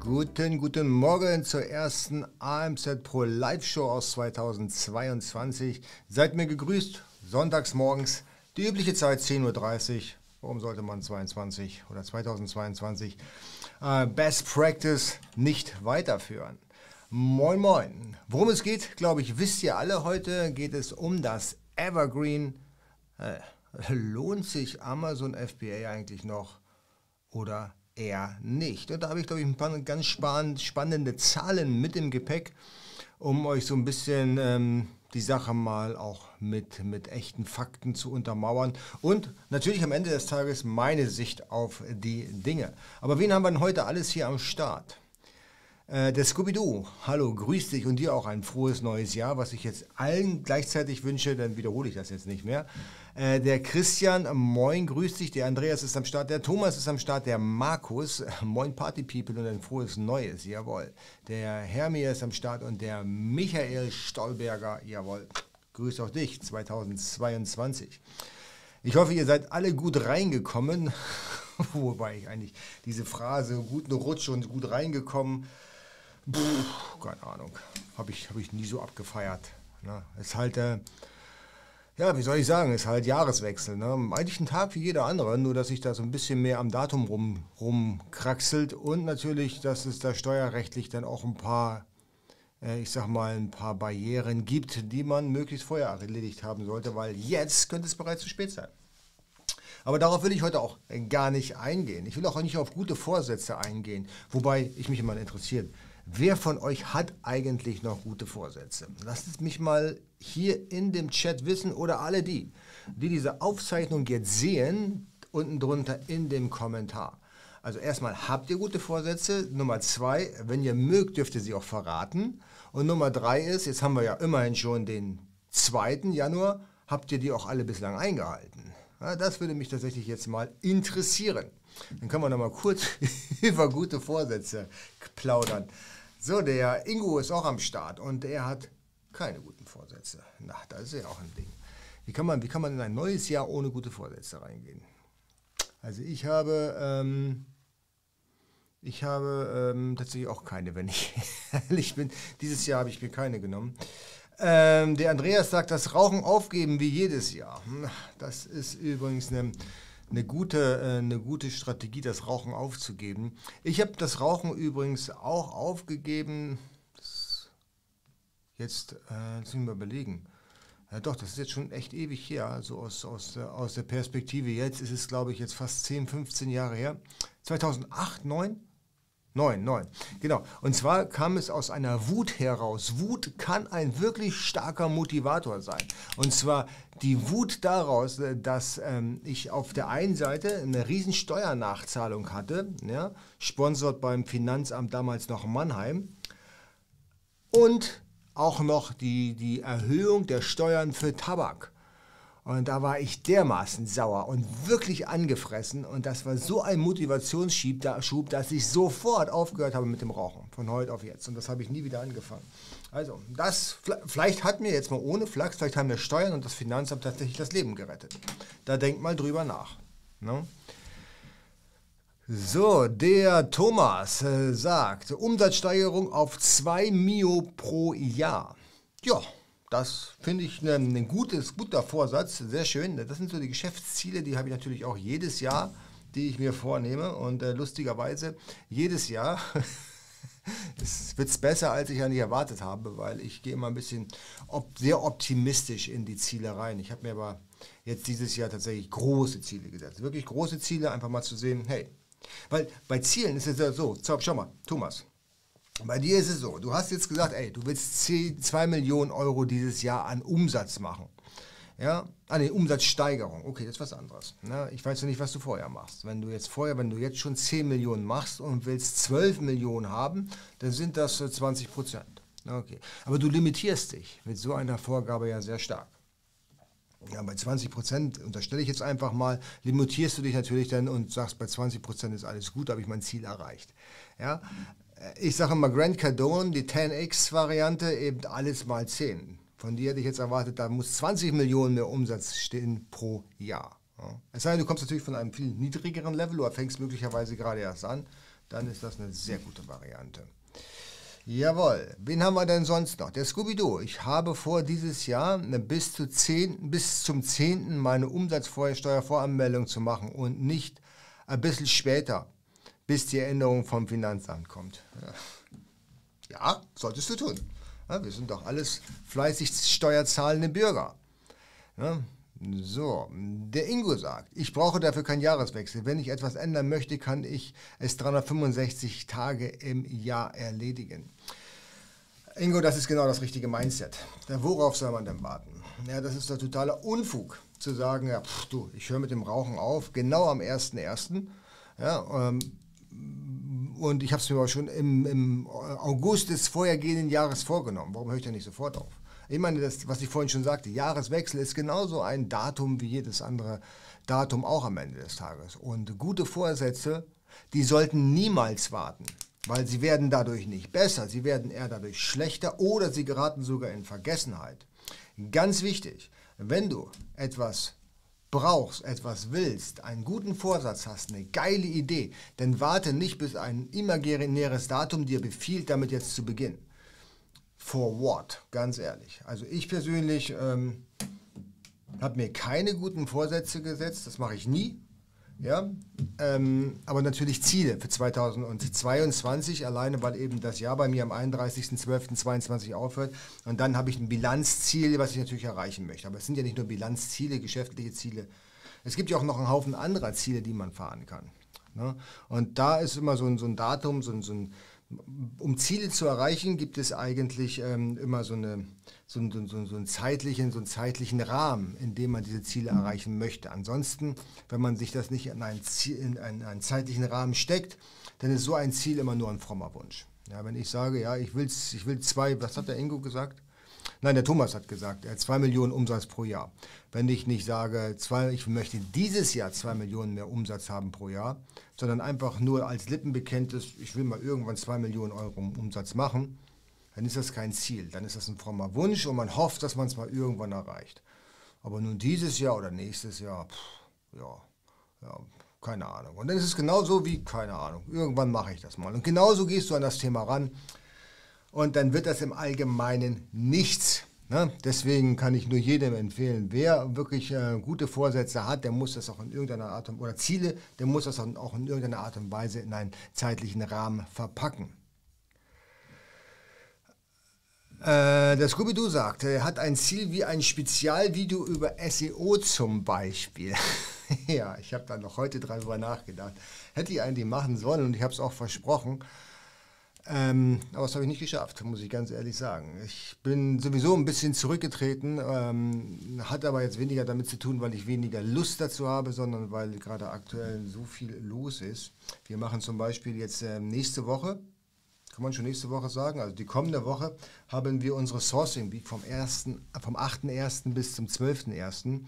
Guten, guten Morgen zur ersten AMZ Pro Live Show aus 2022. Seid mir gegrüßt, sonntags morgens, die übliche Zeit 10.30 Uhr. Warum sollte man 22 oder 2022 äh, Best Practice nicht weiterführen? Moin, moin. Worum es geht, glaube ich, wisst ihr alle. Heute geht es um das Evergreen. Äh, lohnt sich Amazon FBA eigentlich noch oder eher nicht. Und da habe ich, glaube ich, ein paar ganz spannende Zahlen mit im Gepäck, um euch so ein bisschen ähm, die Sache mal auch mit, mit echten Fakten zu untermauern. Und natürlich am Ende des Tages meine Sicht auf die Dinge. Aber wen haben wir denn heute alles hier am Start? Äh, der Scooby-Doo, hallo, grüß dich und dir auch ein frohes neues Jahr, was ich jetzt allen gleichzeitig wünsche, dann wiederhole ich das jetzt nicht mehr. Äh, der Christian, moin, grüß dich, der Andreas ist am Start, der Thomas ist am Start, der Markus, moin Party People und ein frohes Neues, jawohl. Der Hermia ist am Start und der Michael Stolberger, jawohl. Grüß auch dich, 2022. Ich hoffe, ihr seid alle gut reingekommen, wobei ich eigentlich diese Phrase, guten Rutsch und gut reingekommen, Puh, keine Ahnung. Habe ich, hab ich nie so abgefeiert. Ne? Ist halt, äh, ja, wie soll ich sagen, ist halt Jahreswechsel. Ne? Eigentlich ein Tag wie jeder andere, nur dass sich da so ein bisschen mehr am Datum rum, rumkraxelt und natürlich, dass es da steuerrechtlich dann auch ein paar, äh, ich sag mal, ein paar Barrieren gibt, die man möglichst vorher erledigt haben sollte, weil jetzt könnte es bereits zu spät sein. Aber darauf will ich heute auch gar nicht eingehen. Ich will auch nicht auf gute Vorsätze eingehen, wobei ich mich immer interessiert, Wer von euch hat eigentlich noch gute Vorsätze? Lasst es mich mal hier in dem Chat wissen oder alle die, die diese Aufzeichnung jetzt sehen, unten drunter in dem Kommentar. Also erstmal, habt ihr gute Vorsätze? Nummer zwei, wenn ihr mögt, dürft ihr sie auch verraten. Und Nummer drei ist, jetzt haben wir ja immerhin schon den 2. Januar, habt ihr die auch alle bislang eingehalten? Ja, das würde mich tatsächlich jetzt mal interessieren. Dann können wir noch mal kurz über gute Vorsätze plaudern. So, der Ingo ist auch am Start und er hat keine guten Vorsätze. Na, das ist ja auch ein Ding. Wie kann man, wie kann man in ein neues Jahr ohne gute Vorsätze reingehen? Also ich habe, ähm, ich habe ähm, tatsächlich auch keine, wenn ich ehrlich bin. Dieses Jahr habe ich mir keine genommen. Ähm, der Andreas sagt, das Rauchen aufgeben wie jedes Jahr. Hm, das ist übrigens eine eine gute, äh, eine gute Strategie, das Rauchen aufzugeben. Ich habe das Rauchen übrigens auch aufgegeben. Jetzt, äh, müssen wir überlegen. Ja, doch, das ist jetzt schon echt ewig her, also aus, aus, aus der Perspektive jetzt ist es, glaube ich, jetzt fast 10, 15 Jahre her. 2008, 2009? Neun, neun. Genau. Und zwar kam es aus einer Wut heraus. Wut kann ein wirklich starker Motivator sein. Und zwar die Wut daraus, äh, dass ähm, ich auf der einen Seite eine riesen Steuernachzahlung hatte, ja, sponsort beim Finanzamt damals noch Mannheim. Und auch noch die, die Erhöhung der Steuern für Tabak. Und da war ich dermaßen sauer und wirklich angefressen. Und das war so ein Motivationsschub, dass ich sofort aufgehört habe mit dem Rauchen. Von heute auf jetzt. Und das habe ich nie wieder angefangen. Also, das, vielleicht hat mir jetzt mal ohne Flachs, vielleicht haben mir Steuern und das Finanzamt tatsächlich das Leben gerettet. Da denkt mal drüber nach. Ne? So, der Thomas äh, sagt, Umsatzsteigerung auf 2 Mio pro Jahr. Ja, das finde ich ein, ein gutes, guter Vorsatz, sehr schön. Das sind so die Geschäftsziele, die habe ich natürlich auch jedes Jahr, die ich mir vornehme. Und äh, lustigerweise, jedes Jahr wird es besser, als ich eigentlich erwartet habe, weil ich gehe immer ein bisschen op sehr optimistisch in die Ziele rein. Ich habe mir aber jetzt dieses Jahr tatsächlich große Ziele gesetzt. Wirklich große Ziele, einfach mal zu sehen, hey, weil bei Zielen ist es ja so, schau mal, Thomas, bei dir ist es so, du hast jetzt gesagt, ey, du willst 2 Millionen Euro dieses Jahr an Umsatz machen. Ja, ah, nee, Umsatzsteigerung. Okay, das ist was anderes. Ja, ich weiß ja nicht, was du vorher machst. Wenn du jetzt vorher, wenn du jetzt schon 10 Millionen machst und willst 12 Millionen haben, dann sind das 20 Prozent. Okay. Aber du limitierst dich mit so einer Vorgabe ja sehr stark. Ja, bei 20 Prozent, unterstelle ich jetzt einfach mal, limitierst du dich natürlich dann und sagst, bei 20 Prozent ist alles gut, habe ich mein Ziel erreicht. Ja, ich sage mal Grand Cardone, die 10x-Variante, eben alles mal 10. Von dir hätte ich jetzt erwartet, da muss 20 Millionen mehr Umsatz stehen pro Jahr. Es sei denn, du kommst natürlich von einem viel niedrigeren Level oder fängst möglicherweise gerade erst an. dann ist das eine sehr gute Variante. Jawohl, wen haben wir denn sonst noch? Der Scooby-Doo. Ich habe vor, dieses Jahr bis, zu 10, bis zum 10. meine Umsatzsteuervoranmeldung zu machen und nicht ein bisschen später, bis die Erinnerung vom Finanzamt kommt. Ja, solltest du tun. Wir sind doch alles fleißig steuerzahlende Bürger. So, der Ingo sagt, ich brauche dafür keinen Jahreswechsel. Wenn ich etwas ändern möchte, kann ich es 365 Tage im Jahr erledigen. Ingo, das ist genau das richtige Mindset. worauf soll man denn warten? Ja, das ist der totale Unfug, zu sagen, ja, pff, du, ich höre mit dem Rauchen auf, genau am 1.1. Ja, ähm, und ich habe es mir aber schon im, im August des vorhergehenden Jahres vorgenommen. Warum höre ich da nicht sofort auf? Ich meine, das, was ich vorhin schon sagte, Jahreswechsel ist genauso ein Datum wie jedes andere Datum auch am Ende des Tages. Und gute Vorsätze, die sollten niemals warten, weil sie werden dadurch nicht besser, sie werden eher dadurch schlechter oder sie geraten sogar in Vergessenheit. Ganz wichtig, wenn du etwas brauchst, etwas willst, einen guten Vorsatz hast, eine geile Idee, dann warte nicht, bis ein imaginäres Datum dir befiehlt, damit jetzt zu beginnen. For what? Ganz ehrlich. Also ich persönlich ähm, habe mir keine guten Vorsätze gesetzt, das mache ich nie. Ja, ähm, aber natürlich Ziele für 2022 alleine, weil eben das Jahr bei mir am 31.12.22 aufhört. Und dann habe ich ein Bilanzziel, was ich natürlich erreichen möchte. Aber es sind ja nicht nur Bilanzziele, geschäftliche Ziele. Es gibt ja auch noch einen Haufen anderer Ziele, die man fahren kann. Ne? Und da ist immer so ein, so ein Datum, so ein, so ein um Ziele zu erreichen, gibt es eigentlich ähm, immer so, eine, so, so, so, so, einen zeitlichen, so einen zeitlichen Rahmen, in dem man diese Ziele erreichen möchte. Ansonsten, wenn man sich das nicht in einen, Ziel, in einen, einen zeitlichen Rahmen steckt, dann ist so ein Ziel immer nur ein frommer Wunsch. Ja, wenn ich sage, ja, ich, will's, ich will zwei, was hat der Ingo gesagt? Nein, der Thomas hat gesagt, er hat zwei Millionen Umsatz pro Jahr. Wenn ich nicht sage, zwei, ich möchte dieses Jahr zwei Millionen mehr Umsatz haben pro Jahr, sondern einfach nur als Lippenbekenntnis, ich will mal irgendwann zwei Millionen Euro Umsatz machen, dann ist das kein Ziel. Dann ist das ein frommer Wunsch und man hofft, dass man es mal irgendwann erreicht. Aber nun dieses Jahr oder nächstes Jahr, pff, ja, ja, keine Ahnung. Und dann ist es genauso wie, keine Ahnung, irgendwann mache ich das mal. Und genauso gehst du an das Thema ran und dann wird das im Allgemeinen nichts. Ne? Deswegen kann ich nur jedem empfehlen, wer wirklich äh, gute Vorsätze hat, der muss das auch in irgendeiner Art und, oder Ziele, der muss das auch in irgendeiner Art und Weise in einen zeitlichen Rahmen verpacken. Äh, der Scooby-Doo sagt, er hat ein Ziel wie ein Spezialvideo über SEO zum Beispiel. ja, ich habe da noch heute drüber nachgedacht. Hätte ich eigentlich machen sollen und ich habe es auch versprochen. Ähm, aber das habe ich nicht geschafft, muss ich ganz ehrlich sagen. Ich bin sowieso ein bisschen zurückgetreten, ähm, hat aber jetzt weniger damit zu tun, weil ich weniger Lust dazu habe, sondern weil gerade aktuell so viel los ist. Wir machen zum Beispiel jetzt äh, nächste Woche, kann man schon nächste Woche sagen, also die kommende Woche haben wir unsere Sourcing Week vom, vom 8.1. bis zum 12.1.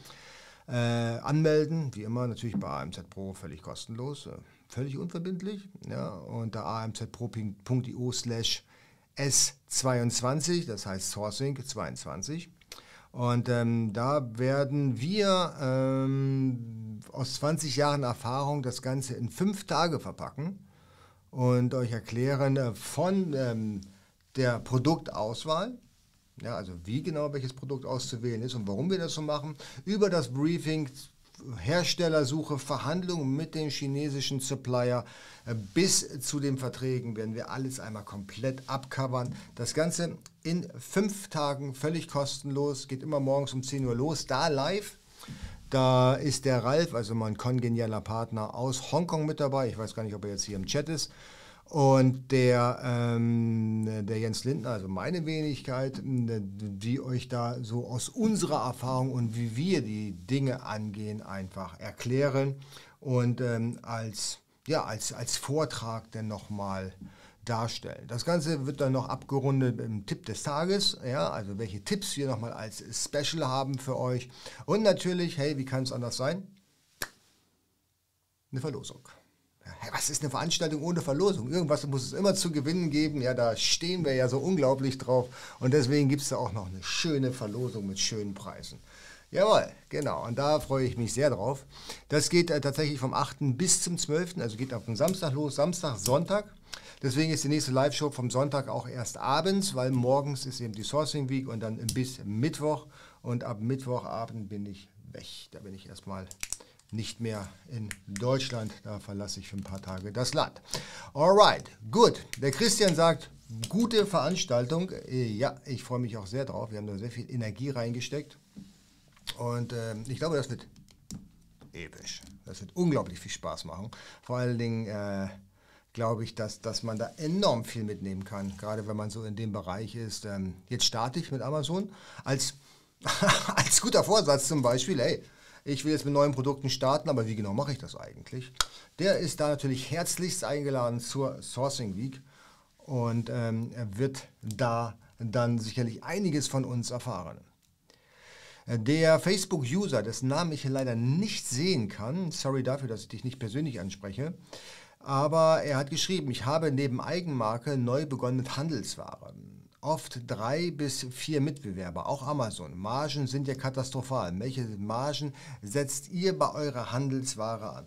Äh, anmelden, wie immer natürlich bei AMZ Pro völlig kostenlos. Völlig unverbindlich, ja, unter amzpro.io slash S22, das heißt Sourcing 22. Und ähm, da werden wir ähm, aus 20 Jahren Erfahrung das Ganze in fünf Tage verpacken und euch erklären äh, von ähm, der Produktauswahl, ja, also wie genau welches Produkt auszuwählen ist und warum wir das so machen, über das Briefing Herstellersuche, Verhandlungen mit dem chinesischen Supplier äh, bis zu den Verträgen werden wir alles einmal komplett abcovern. Das Ganze in fünf Tagen völlig kostenlos, geht immer morgens um 10 Uhr los, da live. Da ist der Ralf, also mein kongenialer Partner aus Hongkong mit dabei. Ich weiß gar nicht, ob er jetzt hier im Chat ist. Und der, ähm, der Jens Lindner, also meine Wenigkeit, die euch da so aus unserer Erfahrung und wie wir die Dinge angehen, einfach erklären und ähm, als, ja, als, als Vortrag dann nochmal darstellen. Das Ganze wird dann noch abgerundet im Tipp des Tages, ja, also welche Tipps wir nochmal als Special haben für euch. Und natürlich, hey, wie kann es anders sein? Eine Verlosung was ist eine Veranstaltung ohne Verlosung? Irgendwas muss es immer zu gewinnen geben. Ja, da stehen wir ja so unglaublich drauf. Und deswegen gibt es da auch noch eine schöne Verlosung mit schönen Preisen. Jawohl, genau. Und da freue ich mich sehr drauf. Das geht äh, tatsächlich vom 8. bis zum 12. Also geht auf den Samstag los, Samstag, Sonntag. Deswegen ist die nächste Live-Show vom Sonntag auch erst abends, weil morgens ist eben die Sourcing Week und dann bis Mittwoch. Und ab Mittwochabend bin ich weg. Da bin ich erstmal nicht mehr in Deutschland. Da verlasse ich für ein paar Tage das Land. Alright, gut. Der Christian sagt, gute Veranstaltung. Äh, ja, ich freue mich auch sehr drauf. Wir haben da sehr viel Energie reingesteckt. Und äh, ich glaube, das wird episch. Das wird unglaublich viel Spaß machen. Vor allen Dingen äh, glaube ich, dass, dass man da enorm viel mitnehmen kann, gerade wenn man so in dem Bereich ist. Ähm, jetzt starte ich mit Amazon als, als guter Vorsatz zum Beispiel, hey, ich will jetzt mit neuen Produkten starten, aber wie genau mache ich das eigentlich? Der ist da natürlich herzlichst eingeladen zur Sourcing Week und ähm, wird da dann sicherlich einiges von uns erfahren. Der Facebook-User, dessen Namen ich leider nicht sehen kann, sorry dafür, dass ich dich nicht persönlich anspreche, aber er hat geschrieben, ich habe neben Eigenmarke neu begonnen mit Handelsware. Oft drei bis vier Mitbewerber, auch Amazon. Margen sind ja katastrophal. Welche Margen setzt ihr bei eurer Handelsware an?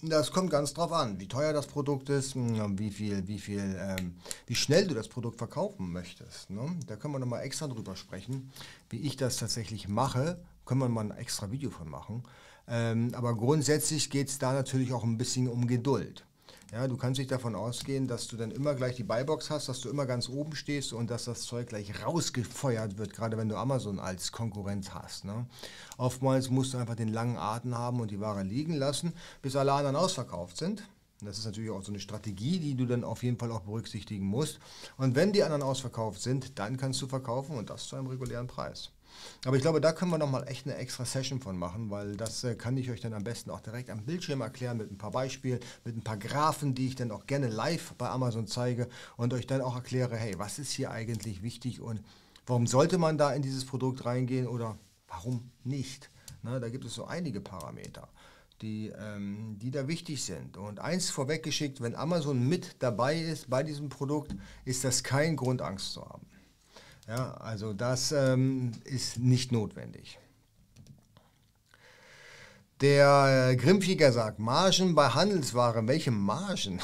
Das kommt ganz drauf an, wie teuer das Produkt ist, hm, wie viel, wie viel, ähm, wie schnell du das Produkt verkaufen möchtest. Ne? Da können wir nochmal extra drüber sprechen, wie ich das tatsächlich mache. Können wir mal ein extra Video von machen. Ähm, aber grundsätzlich geht es da natürlich auch ein bisschen um Geduld. Ja, du kannst dich davon ausgehen, dass du dann immer gleich die Buybox hast, dass du immer ganz oben stehst und dass das Zeug gleich rausgefeuert wird, gerade wenn du Amazon als Konkurrent hast. Ne? Oftmals musst du einfach den langen Atem haben und die Ware liegen lassen, bis alle anderen ausverkauft sind. Das ist natürlich auch so eine Strategie, die du dann auf jeden Fall auch berücksichtigen musst. Und wenn die anderen ausverkauft sind, dann kannst du verkaufen und das zu einem regulären Preis. Aber ich glaube, da können wir nochmal echt eine extra Session von machen, weil das äh, kann ich euch dann am besten auch direkt am Bildschirm erklären mit ein paar Beispielen, mit ein paar Graphen, die ich dann auch gerne live bei Amazon zeige und euch dann auch erkläre, hey, was ist hier eigentlich wichtig und warum sollte man da in dieses Produkt reingehen oder warum nicht? Na, da gibt es so einige Parameter. Die, ähm, die da wichtig sind. Und eins vorweggeschickt, wenn Amazon mit dabei ist bei diesem Produkt, ist das kein Grund, Angst zu haben. Ja, also das ähm, ist nicht notwendig. Der äh, Grimmfieger sagt, Margen bei Handelsware, welche Margen?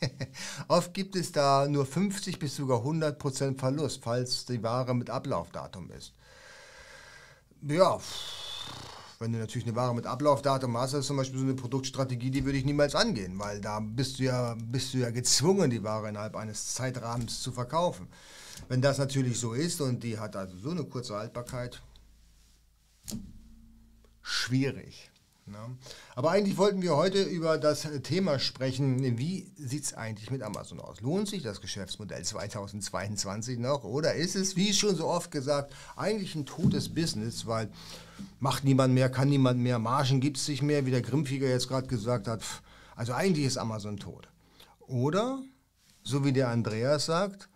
Oft gibt es da nur 50 bis sogar 100% Verlust, falls die Ware mit Ablaufdatum ist. Ja, wenn du natürlich eine Ware mit Ablaufdatum hast, das ist zum Beispiel so eine Produktstrategie, die würde ich niemals angehen, weil da bist du ja, bist du ja gezwungen, die Ware innerhalb eines Zeitrahmens zu verkaufen. Wenn das natürlich so ist und die hat also so eine kurze Haltbarkeit, schwierig. Ne? Aber eigentlich wollten wir heute über das Thema sprechen, wie sieht es eigentlich mit Amazon aus? Lohnt sich das Geschäftsmodell 2022 noch oder ist es, wie schon so oft gesagt, eigentlich ein totes Business, weil macht niemand mehr, kann niemand mehr, Margen gibt es nicht mehr, wie der Grimmfieger jetzt gerade gesagt hat. Also eigentlich ist Amazon tot. Oder, so wie der Andreas sagt,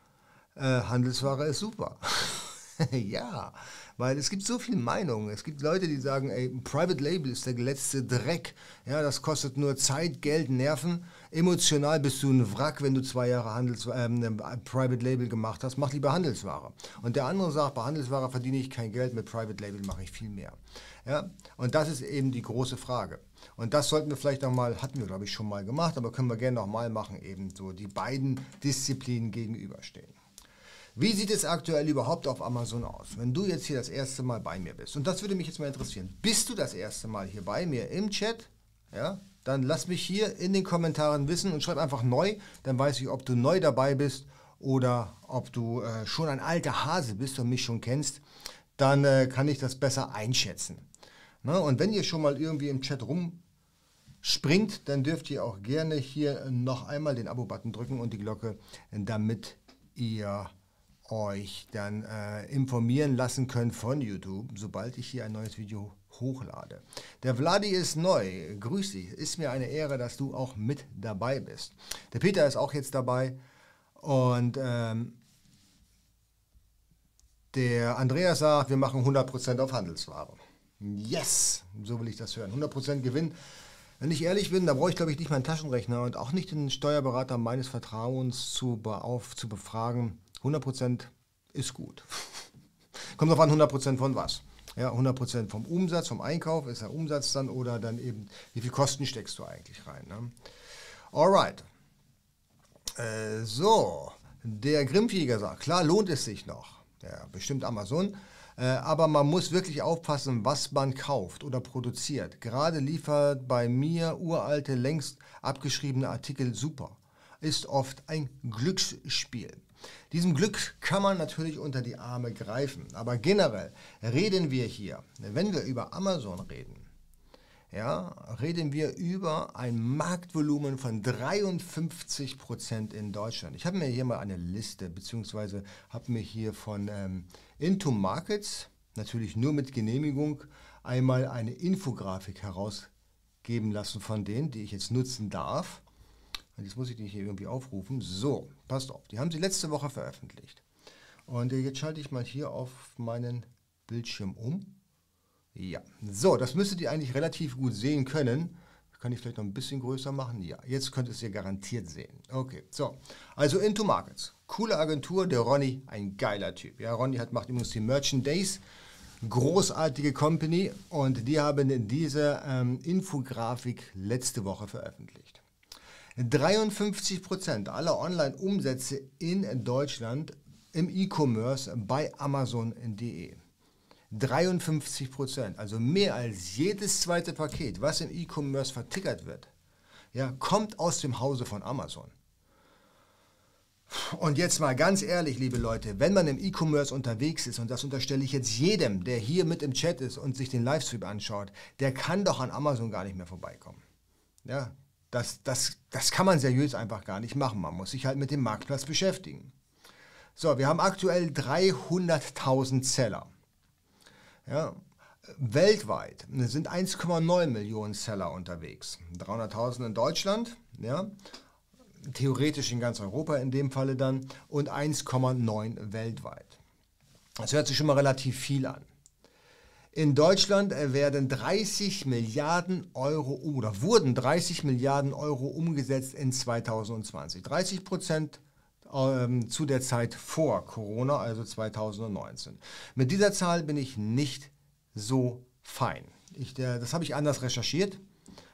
äh, Handelsware ist super. ja, weil es gibt so viele Meinungen. Es gibt Leute, die sagen, ey, Private Label ist der letzte Dreck. Ja, das kostet nur Zeit, Geld, Nerven. Emotional bist du ein Wrack, wenn du zwei Jahre Handels, äh, Private Label gemacht hast. Mach lieber Handelsware. Und der andere sagt, bei Handelsware verdiene ich kein Geld, mit Private Label mache ich viel mehr. Ja, und das ist eben die große Frage. Und das sollten wir vielleicht nochmal, hatten wir glaube ich schon mal gemacht, aber können wir gerne nochmal machen, eben so die beiden Disziplinen gegenüberstehen. Wie sieht es aktuell überhaupt auf Amazon aus? Wenn du jetzt hier das erste Mal bei mir bist, und das würde mich jetzt mal interessieren, bist du das erste Mal hier bei mir im Chat? Ja, dann lass mich hier in den Kommentaren wissen und schreib einfach neu, dann weiß ich, ob du neu dabei bist oder ob du äh, schon ein alter Hase bist und mich schon kennst, dann äh, kann ich das besser einschätzen. Ne? Und wenn ihr schon mal irgendwie im Chat rumspringt, dann dürft ihr auch gerne hier noch einmal den Abo-Button drücken und die Glocke, damit ihr euch dann äh, informieren lassen könnt von YouTube, sobald ich hier ein neues Video hochlade. Der Vladi ist neu. Grüß dich. Ist mir eine Ehre, dass du auch mit dabei bist. Der Peter ist auch jetzt dabei. Und ähm, der Andreas sagt, wir machen 100% auf Handelsware. Yes, so will ich das hören. 100% Gewinn. Wenn ich ehrlich bin, da brauche ich glaube ich nicht meinen Taschenrechner und auch nicht den Steuerberater meines Vertrauens zu, auf, zu befragen, 100% ist gut. Kommt auf an, 100% von was. Ja, 100% vom Umsatz, vom Einkauf ist der Umsatz dann oder dann eben, wie viel Kosten steckst du eigentlich rein. Ne? Alright. Äh, so, der Grimmjäger sagt, klar lohnt es sich noch. Ja, bestimmt Amazon. Äh, aber man muss wirklich aufpassen, was man kauft oder produziert. Gerade liefert bei mir uralte, längst abgeschriebene Artikel super. Ist oft ein Glücksspiel. Diesem Glück kann man natürlich unter die Arme greifen. Aber generell reden wir hier, wenn wir über Amazon reden, ja, reden wir über ein Marktvolumen von 53 Prozent in Deutschland. Ich habe mir hier mal eine Liste, beziehungsweise habe mir hier von ähm, Into Markets, natürlich nur mit Genehmigung, einmal eine Infografik herausgeben lassen von denen, die ich jetzt nutzen darf. Jetzt muss ich die hier irgendwie aufrufen. So, passt auf, die haben sie letzte Woche veröffentlicht. Und jetzt schalte ich mal hier auf meinen Bildschirm um. Ja, so, das müsstet ihr eigentlich relativ gut sehen können. Kann ich vielleicht noch ein bisschen größer machen? Ja, jetzt könnt ihr es ja garantiert sehen. Okay, so. Also Into Markets. Coole Agentur, der Ronny, ein geiler Typ. Ja, Ronny hat, macht übrigens die Merchant Days. Großartige Company und die haben diese ähm, Infografik letzte Woche veröffentlicht. 53% aller Online-Umsätze in Deutschland im E-Commerce bei Amazon.de. 53% also mehr als jedes zweite Paket, was im E-Commerce vertickert wird, ja, kommt aus dem Hause von Amazon. Und jetzt mal ganz ehrlich, liebe Leute, wenn man im E-Commerce unterwegs ist, und das unterstelle ich jetzt jedem, der hier mit im Chat ist und sich den Livestream anschaut, der kann doch an Amazon gar nicht mehr vorbeikommen. Ja, das, das, das kann man seriös einfach gar nicht machen. Man muss sich halt mit dem Marktplatz beschäftigen. So, wir haben aktuell 300.000 Seller. Ja, weltweit sind 1,9 Millionen Seller unterwegs. 300.000 in Deutschland, ja, theoretisch in ganz Europa in dem Falle dann, und 1,9 weltweit. Das hört sich schon mal relativ viel an. In Deutschland werden 30 Milliarden Euro oder wurden 30 Milliarden Euro umgesetzt in 2020. 30 Prozent ähm, zu der Zeit vor Corona, also 2019. Mit dieser Zahl bin ich nicht so fein. Ich, der, das habe ich anders recherchiert.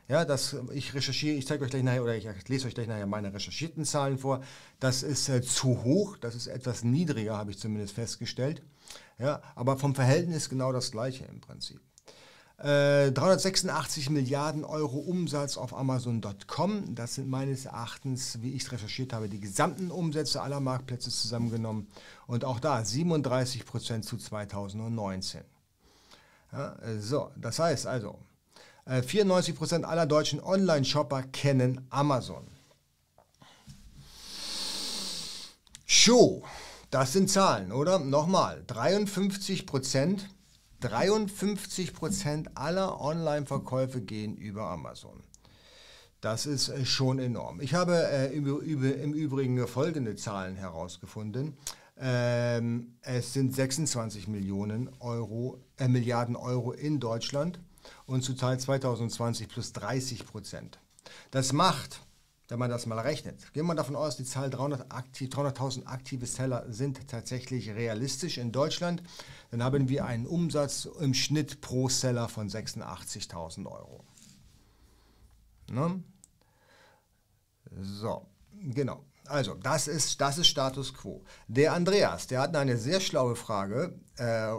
Ja, das, ich recherchiere, ich zeige euch gleich nachher oder ich lese euch gleich nachher meine recherchierten Zahlen vor. Das ist äh, zu hoch, das ist etwas niedriger, habe ich zumindest festgestellt. Ja, aber vom Verhältnis genau das gleiche im Prinzip. 386 äh, Milliarden Euro Umsatz auf Amazon.com. Das sind meines Erachtens, wie ich es recherchiert habe, die gesamten Umsätze aller Marktplätze zusammengenommen. Und auch da 37 Prozent zu 2019. Ja, so, das heißt also, 94 äh, Prozent aller deutschen Online-Shopper kennen Amazon. Show, das sind Zahlen, oder? Nochmal, 53 Prozent 53 aller Online-Verkäufe gehen über Amazon. Das ist äh, schon enorm. Ich habe äh, über, im Übrigen folgende Zahlen herausgefunden. Ähm, es sind 26 Millionen Euro, äh, Milliarden Euro in Deutschland und zu Teil 2020 plus 30 Prozent. Das macht wenn man das mal rechnet. Gehen wir davon aus, die Zahl 300.000 aktiv, 300 aktive Seller sind tatsächlich realistisch in Deutschland, dann haben wir einen Umsatz im Schnitt pro Seller von 86.000 Euro. Ne? So, genau. Also, das ist, das ist Status quo. Der Andreas, der hat eine sehr schlaue Frage. Äh,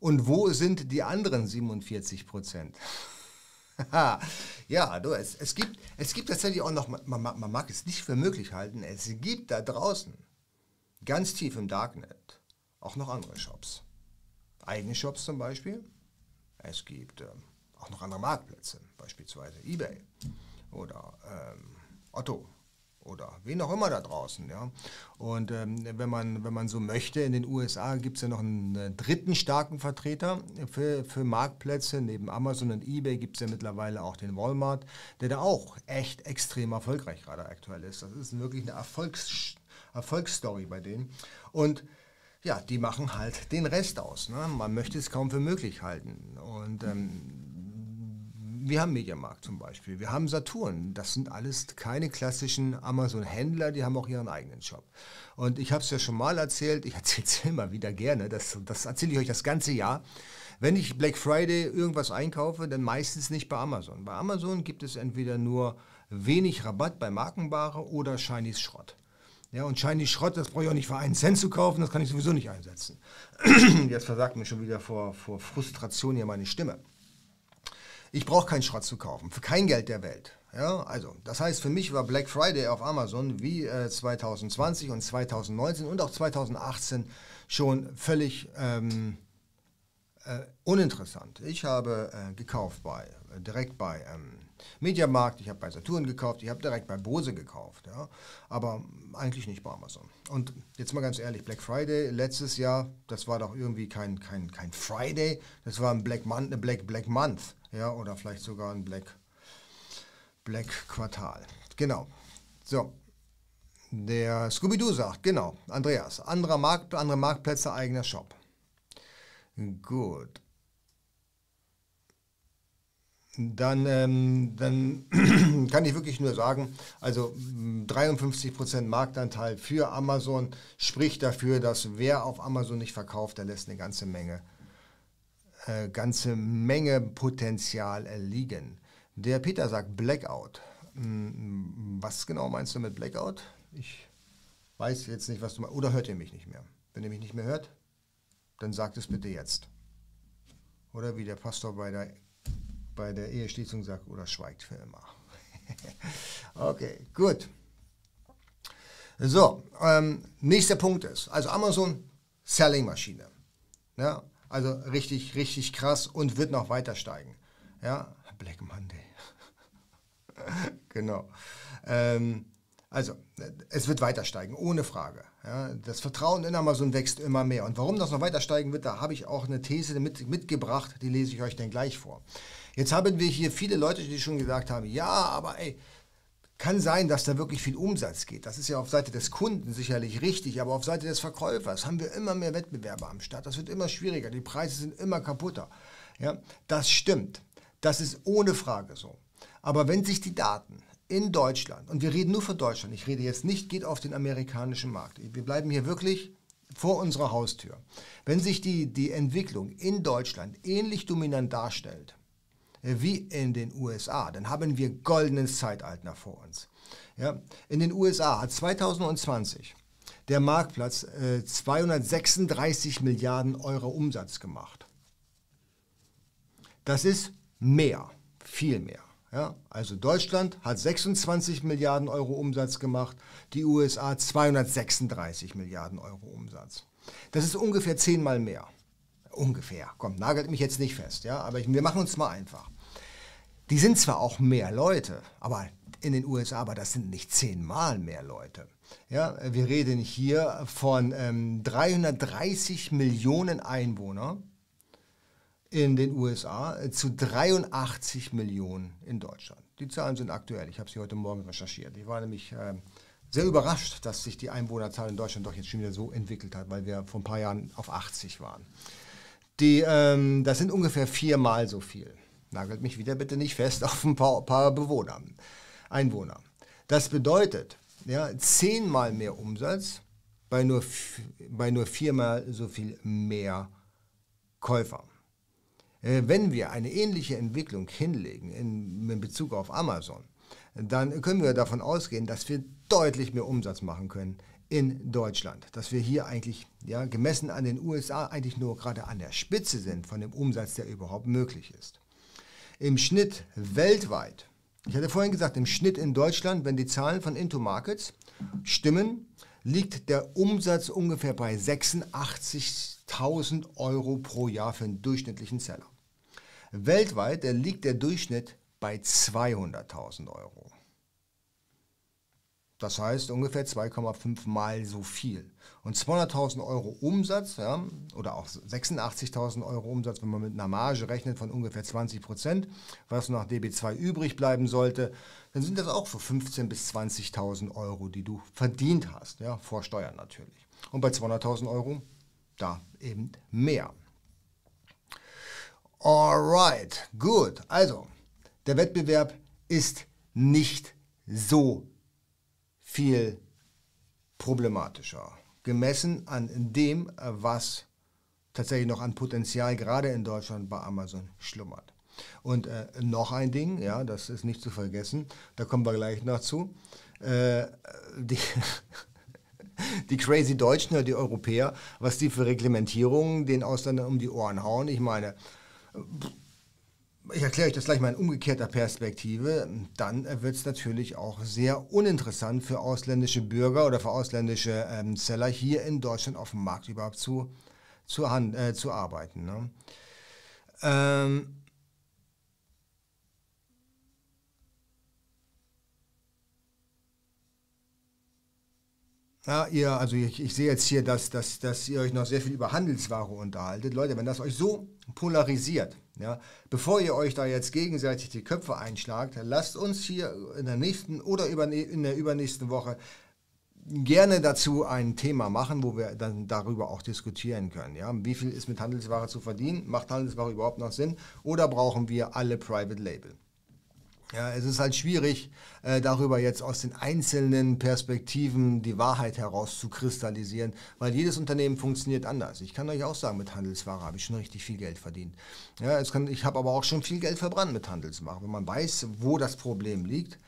und wo sind die anderen 47 Prozent? ja, du, es, es, gibt, es gibt tatsächlich auch noch, man, man mag es nicht für möglich halten, es gibt da draußen, ganz tief im Darknet, auch noch andere Shops. Eigene Shops zum Beispiel. Es gibt ähm, auch noch andere Marktplätze, beispielsweise eBay oder ähm, Otto oder wen auch immer da draußen. Ja. Und ähm, wenn, man, wenn man so möchte, in den USA gibt es ja noch einen äh, dritten starken Vertreter für, für Marktplätze. Neben Amazon und eBay gibt es ja mittlerweile auch den Walmart, der da auch echt extrem erfolgreich gerade aktuell ist. Das ist wirklich eine Erfolgs Erfolgsstory bei denen. Und ja, die machen halt den Rest aus. Ne? Man möchte es kaum für möglich halten. Und ähm, wir haben Mediamarkt zum Beispiel, wir haben Saturn. Das sind alles keine klassischen Amazon-Händler, die haben auch ihren eigenen Shop. Und ich habe es ja schon mal erzählt, ich erzähle es immer wieder gerne, das, das erzähle ich euch das ganze Jahr. Wenn ich Black Friday irgendwas einkaufe, dann meistens nicht bei Amazon. Bei Amazon gibt es entweder nur wenig Rabatt bei Markenware oder Chinese Schrott. Ja, und Shiny Schrott, das brauche ich auch nicht für einen Cent zu kaufen, das kann ich sowieso nicht einsetzen. Jetzt versagt mir schon wieder vor, vor Frustration hier meine Stimme. Ich brauche keinen Schrott zu kaufen, für kein Geld der Welt. Ja, also, das heißt, für mich war Black Friday auf Amazon wie äh, 2020 und 2019 und auch 2018 schon völlig ähm, äh, uninteressant. Ich habe äh, gekauft bei, äh, direkt bei ähm, Mediamarkt, ich habe bei Saturn gekauft, ich habe direkt bei Bose gekauft, ja, aber eigentlich nicht bei Amazon. Und jetzt mal ganz ehrlich, Black Friday letztes Jahr, das war doch irgendwie kein, kein, kein Friday, das war ein Black Month, Black, Black Month, ja, oder vielleicht sogar ein Black, Black Quartal. Genau. So. Der Scooby-Doo sagt, genau, Andreas, anderer Markt, andere Marktplätze, eigener Shop. Gut dann, ähm, dann kann ich wirklich nur sagen, also 53% Marktanteil für Amazon spricht dafür, dass wer auf Amazon nicht verkauft, der lässt eine ganze Menge, äh, ganze Menge Potenzial liegen. Der Peter sagt Blackout. Hm, was genau meinst du mit Blackout? Ich weiß jetzt nicht, was du meinst. Oder hört ihr mich nicht mehr? Wenn ihr mich nicht mehr hört, dann sagt es bitte jetzt. Oder wie der Pastor bei der bei der Eheschließung sagt oder schweigt für immer. okay, gut. So, ähm, nächster Punkt ist, also Amazon Selling-Maschine. Ja, also richtig, richtig krass und wird noch weiter steigen. Ja, Black Monday. genau. Ähm, also, es wird weiter steigen, ohne Frage. Ja, das Vertrauen in Amazon wächst immer mehr. Und warum das noch weiter steigen wird, da habe ich auch eine These mit, mitgebracht, die lese ich euch dann gleich vor. Jetzt haben wir hier viele Leute, die schon gesagt haben, ja, aber ey, kann sein, dass da wirklich viel Umsatz geht. Das ist ja auf Seite des Kunden sicherlich richtig, aber auf Seite des Verkäufers haben wir immer mehr Wettbewerber am Start. Das wird immer schwieriger, die Preise sind immer kaputter. Ja, das stimmt. Das ist ohne Frage so. Aber wenn sich die Daten in Deutschland, und wir reden nur von Deutschland, ich rede jetzt nicht, geht auf den amerikanischen Markt. Wir bleiben hier wirklich vor unserer Haustür. Wenn sich die, die Entwicklung in Deutschland ähnlich dominant darstellt, wie in den USA, dann haben wir goldenes Zeitalter vor uns. Ja, in den USA hat 2020 der Marktplatz äh, 236 Milliarden Euro Umsatz gemacht. Das ist mehr, viel mehr. Ja, also Deutschland hat 26 Milliarden Euro Umsatz gemacht, die USA 236 Milliarden Euro Umsatz. Das ist ungefähr zehnmal mehr. Ungefähr. Komm, nagelt mich jetzt nicht fest, ja, aber ich, wir machen uns mal einfach. Die sind zwar auch mehr Leute, aber in den USA, aber das sind nicht zehnmal mehr Leute. Ja, wir reden hier von ähm, 330 Millionen Einwohnern in den USA äh, zu 83 Millionen in Deutschland. Die Zahlen sind aktuell. Ich habe sie heute Morgen recherchiert. Ich war nämlich äh, sehr überrascht, dass sich die Einwohnerzahl in Deutschland doch jetzt schon wieder so entwickelt hat, weil wir vor ein paar Jahren auf 80 waren. Die, ähm, das sind ungefähr viermal so viel. Nagelt mich wieder bitte nicht fest auf ein paar, paar Bewohner, Einwohner. Das bedeutet, ja, zehnmal mehr Umsatz bei nur, bei nur viermal so viel mehr Käufer. Äh, wenn wir eine ähnliche Entwicklung hinlegen in, in Bezug auf Amazon, dann können wir davon ausgehen, dass wir deutlich mehr Umsatz machen können in Deutschland. Dass wir hier eigentlich, ja, gemessen an den USA, eigentlich nur gerade an der Spitze sind von dem Umsatz, der überhaupt möglich ist. Im Schnitt weltweit, ich hatte vorhin gesagt, im Schnitt in Deutschland, wenn die Zahlen von Into Markets stimmen, liegt der Umsatz ungefähr bei 86.000 Euro pro Jahr für einen durchschnittlichen Seller. Weltweit liegt der Durchschnitt bei 200.000 Euro. Das heißt ungefähr 2,5 Mal so viel. Und 200.000 Euro Umsatz ja, oder auch 86.000 Euro Umsatz, wenn man mit einer Marge rechnet von ungefähr 20 Prozent, was nach DB2 übrig bleiben sollte, dann sind das auch für 15.000 bis 20.000 Euro, die du verdient hast, ja, vor Steuern natürlich. Und bei 200.000 Euro da eben mehr. Alright, gut. Also, der Wettbewerb ist nicht so viel problematischer, gemessen an dem, was tatsächlich noch an Potenzial gerade in Deutschland bei Amazon schlummert. Und äh, noch ein Ding, ja, das ist nicht zu vergessen, da kommen wir gleich noch zu. Äh, die, die crazy Deutschen oder die Europäer, was die für Reglementierungen den Ausländern um die Ohren hauen. Ich meine, ich erkläre euch das gleich mal in umgekehrter Perspektive, dann wird es natürlich auch sehr uninteressant für ausländische Bürger oder für ausländische ähm, Seller hier in Deutschland auf dem Markt überhaupt zu, zu, hand, äh, zu arbeiten. Ne? Ähm, Ja, ihr, also ich, ich, sehe jetzt hier, dass, dass, dass ihr euch noch sehr viel über Handelsware unterhaltet. Leute, wenn das euch so polarisiert, ja, bevor ihr euch da jetzt gegenseitig die Köpfe einschlagt, lasst uns hier in der nächsten oder in der übernächsten Woche gerne dazu ein Thema machen, wo wir dann darüber auch diskutieren können. Ja? Wie viel ist mit Handelsware zu verdienen? Macht Handelsware überhaupt noch Sinn? Oder brauchen wir alle Private Label? Ja, es ist halt schwierig, äh, darüber jetzt aus den einzelnen Perspektiven die Wahrheit herauszukristallisieren, weil jedes Unternehmen funktioniert anders. Ich kann euch auch sagen, mit Handelsware habe ich schon richtig viel Geld verdient. Ja, kann, ich habe aber auch schon viel Geld verbrannt mit Handelsware. Wenn man weiß, wo das Problem liegt,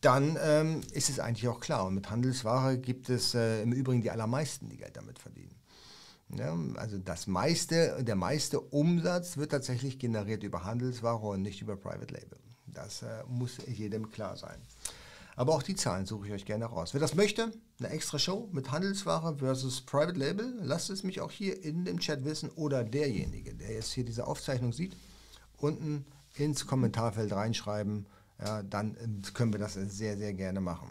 dann ähm, ist es eigentlich auch klar. Und mit Handelsware gibt es äh, im Übrigen die allermeisten, die Geld damit verdienen. Ja, also das meiste, der meiste Umsatz wird tatsächlich generiert über Handelsware und nicht über Private Label. Das äh, muss jedem klar sein. Aber auch die Zahlen suche ich euch gerne raus. Wer das möchte, eine extra Show mit Handelsware versus Private Label, lasst es mich auch hier in dem Chat wissen oder derjenige, der jetzt hier diese Aufzeichnung sieht, unten ins Kommentarfeld reinschreiben. Ja, dann äh, können wir das sehr, sehr gerne machen.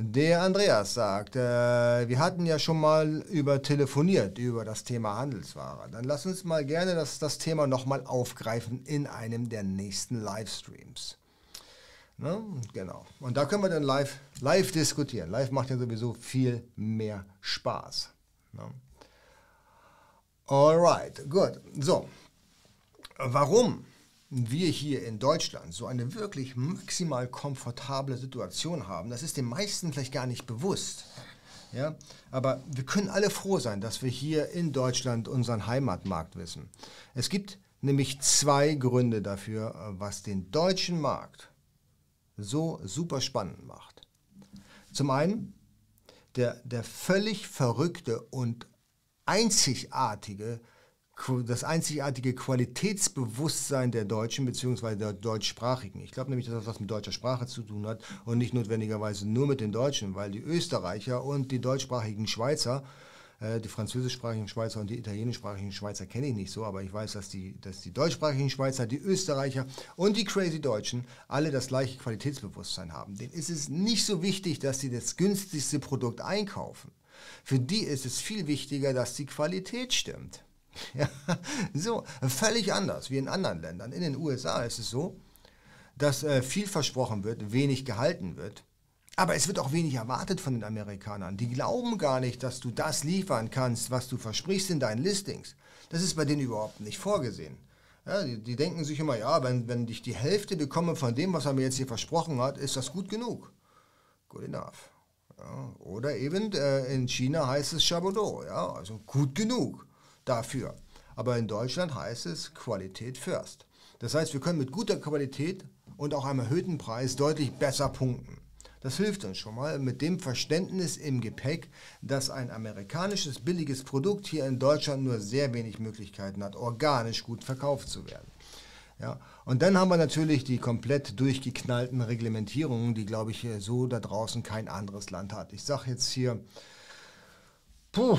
Der Andreas sagt, äh, wir hatten ja schon mal über telefoniert über das Thema Handelsware. Dann lass uns mal gerne das, das Thema nochmal aufgreifen in einem der nächsten Livestreams. Ne? Genau. Und da können wir dann live, live diskutieren. Live macht ja sowieso viel mehr Spaß. Ne? Alright, gut. So, warum wir hier in Deutschland so eine wirklich maximal komfortable Situation haben, das ist den meisten vielleicht gar nicht bewusst. Ja, aber wir können alle froh sein, dass wir hier in Deutschland unseren Heimatmarkt wissen. Es gibt nämlich zwei Gründe dafür, was den deutschen Markt so super spannend macht. Zum einen der, der völlig verrückte und einzigartige das einzigartige Qualitätsbewusstsein der Deutschen bzw. der Deutschsprachigen. Ich glaube nämlich, dass das was mit deutscher Sprache zu tun hat und nicht notwendigerweise nur mit den Deutschen, weil die Österreicher und die deutschsprachigen Schweizer, äh, die französischsprachigen Schweizer und die italienischsprachigen Schweizer kenne ich nicht so, aber ich weiß, dass die, dass die deutschsprachigen Schweizer, die Österreicher und die crazy Deutschen alle das gleiche Qualitätsbewusstsein haben. Denen ist es nicht so wichtig, dass sie das günstigste Produkt einkaufen. Für die ist es viel wichtiger, dass die Qualität stimmt. Ja, so, völlig anders wie in anderen Ländern. In den USA ist es so, dass äh, viel versprochen wird, wenig gehalten wird. Aber es wird auch wenig erwartet von den Amerikanern. Die glauben gar nicht, dass du das liefern kannst, was du versprichst in deinen Listings. Das ist bei denen überhaupt nicht vorgesehen. Ja, die, die, denken sich immer, ja, wenn, wenn ich die Hälfte bekomme von dem, was er mir jetzt hier versprochen hat, ist das gut genug. Good enough. Ja, oder eben äh, in China heißt es Chabodot, ja, also gut genug dafür. Aber in Deutschland heißt es Qualität first. Das heißt, wir können mit guter Qualität und auch einem erhöhten Preis deutlich besser punkten. Das hilft uns schon mal mit dem Verständnis im Gepäck, dass ein amerikanisches billiges Produkt hier in Deutschland nur sehr wenig Möglichkeiten hat, organisch gut verkauft zu werden. Ja, und dann haben wir natürlich die komplett durchgeknallten Reglementierungen, die, glaube ich, so da draußen kein anderes Land hat. Ich sage jetzt hier, puh,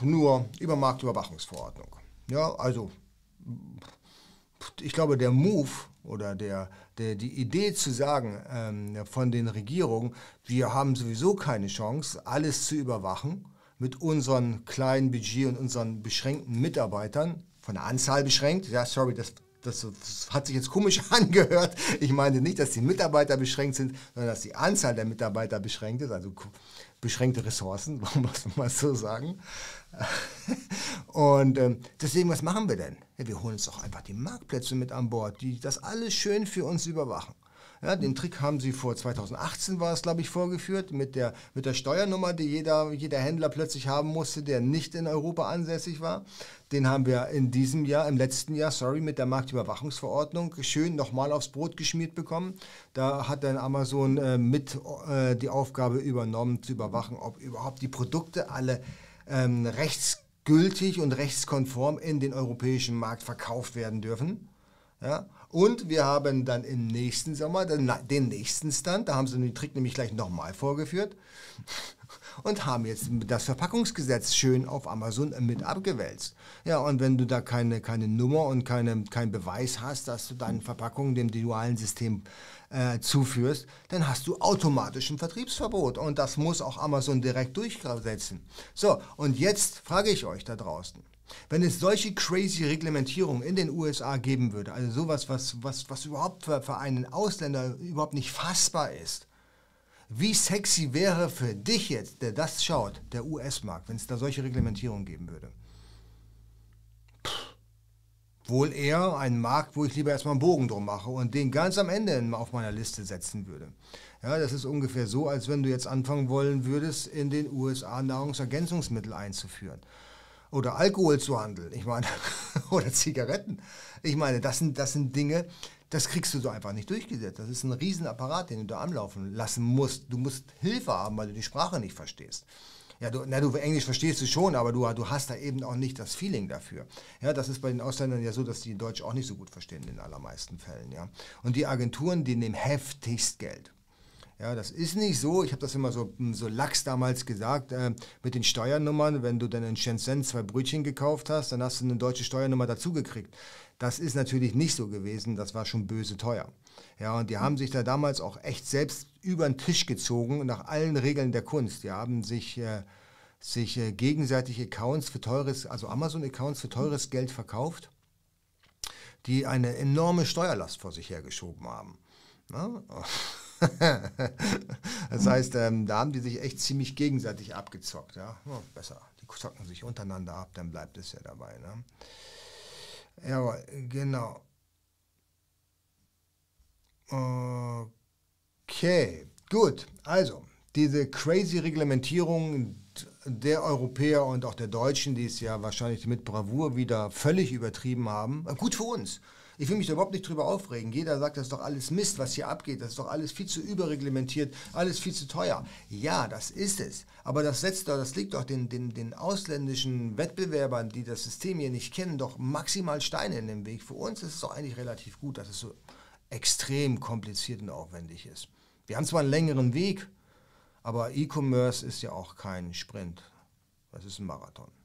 nur über Marktüberwachungsverordnung. Ja, also ich glaube, der Move oder der, der, die Idee zu sagen ähm, von den Regierungen, wir haben sowieso keine Chance, alles zu überwachen mit unserem kleinen Budget und unseren beschränkten Mitarbeitern, von der Anzahl beschränkt, ja, sorry, das, das, das hat sich jetzt komisch angehört. Ich meine nicht, dass die Mitarbeiter beschränkt sind, sondern dass die Anzahl der Mitarbeiter beschränkt ist, also beschränkte Ressourcen, warum muss man mal so sagen. Und ähm, deswegen, was machen wir denn? Ja, wir holen uns doch einfach die Marktplätze mit an Bord, die das alles schön für uns überwachen. Ja, den Trick haben sie vor 2018 war es, glaube ich, vorgeführt mit der, mit der Steuernummer, die jeder, jeder Händler plötzlich haben musste, der nicht in Europa ansässig war. Den haben wir in diesem Jahr, im letzten Jahr, sorry, mit der Marktüberwachungsverordnung schön nochmal aufs Brot geschmiert bekommen. Da hat dann Amazon äh, mit äh, die Aufgabe übernommen, zu überwachen, ob überhaupt die Produkte alle ähm, rechtsgültig und rechtskonform in den europäischen Markt verkauft werden dürfen. Ja? Und wir haben dann im nächsten Sommer den, den nächsten Stand, da haben sie den Trick nämlich gleich nochmal vorgeführt und haben jetzt das Verpackungsgesetz schön auf Amazon mit abgewälzt. Ja, und wenn du da keine, keine Nummer und keine, keinen Beweis hast, dass du deine Verpackung dem dualen System äh, zuführst, dann hast du automatisch ein Vertriebsverbot und das muss auch Amazon direkt durchsetzen. So, und jetzt frage ich euch da draußen, wenn es solche crazy Reglementierungen in den USA geben würde, also sowas, was, was, was überhaupt für, für einen Ausländer überhaupt nicht fassbar ist, wie sexy wäre für dich jetzt, der das schaut, der US-Markt, wenn es da solche Reglementierungen geben würde? Puh. Wohl eher ein Markt, wo ich lieber erstmal einen Bogen drum mache und den ganz am Ende auf meiner Liste setzen würde. Ja, das ist ungefähr so, als wenn du jetzt anfangen wollen würdest, in den USA Nahrungsergänzungsmittel einzuführen oder Alkohol zu handeln, ich meine, oder Zigaretten. Ich meine, das sind, das sind Dinge, das kriegst du so einfach nicht durchgesetzt. Das ist ein Riesenapparat, den du da anlaufen lassen musst. Du musst Hilfe haben, weil du die Sprache nicht verstehst. Ja, du, na, du Englisch verstehst du schon, aber du, du hast da eben auch nicht das Feeling dafür. Ja, das ist bei den Ausländern ja so, dass die Deutsch auch nicht so gut verstehen in den allermeisten Fällen. Ja. Und die Agenturen, die nehmen heftigst Geld. Ja, das ist nicht so. Ich habe das immer so, so lax damals gesagt äh, mit den Steuernummern. Wenn du dann in Shenzhen zwei Brötchen gekauft hast, dann hast du eine deutsche Steuernummer dazugekriegt. Das ist natürlich nicht so gewesen. Das war schon böse teuer. Ja, und die haben sich da damals auch echt selbst über den Tisch gezogen nach allen Regeln der Kunst. Die haben sich äh, sich äh, gegenseitig Accounts für teures, also Amazon-Accounts für teures Geld verkauft, die eine enorme Steuerlast vor sich hergeschoben haben. Na? das heißt, ähm, da haben die sich echt ziemlich gegenseitig abgezockt. Ja? Oh, besser, die zocken sich untereinander ab, dann bleibt es ja dabei. Ne? Ja, genau. Okay, gut. Also, diese crazy Reglementierung der Europäer und auch der Deutschen, die es ja wahrscheinlich mit Bravour wieder völlig übertrieben haben. Gut für uns. Ich will mich da überhaupt nicht drüber aufregen. Jeder sagt, das ist doch alles Mist, was hier abgeht. Das ist doch alles viel zu überreglementiert, alles viel zu teuer. Ja, das ist es. Aber das setzt doch, das liegt doch den, den, den ausländischen Wettbewerbern, die das System hier nicht kennen, doch maximal Steine in den Weg. Für uns ist es doch eigentlich relativ gut, dass es so extrem kompliziert und aufwendig ist. Wir haben zwar einen längeren Weg, aber E-Commerce ist ja auch kein Sprint. Das ist ein Marathon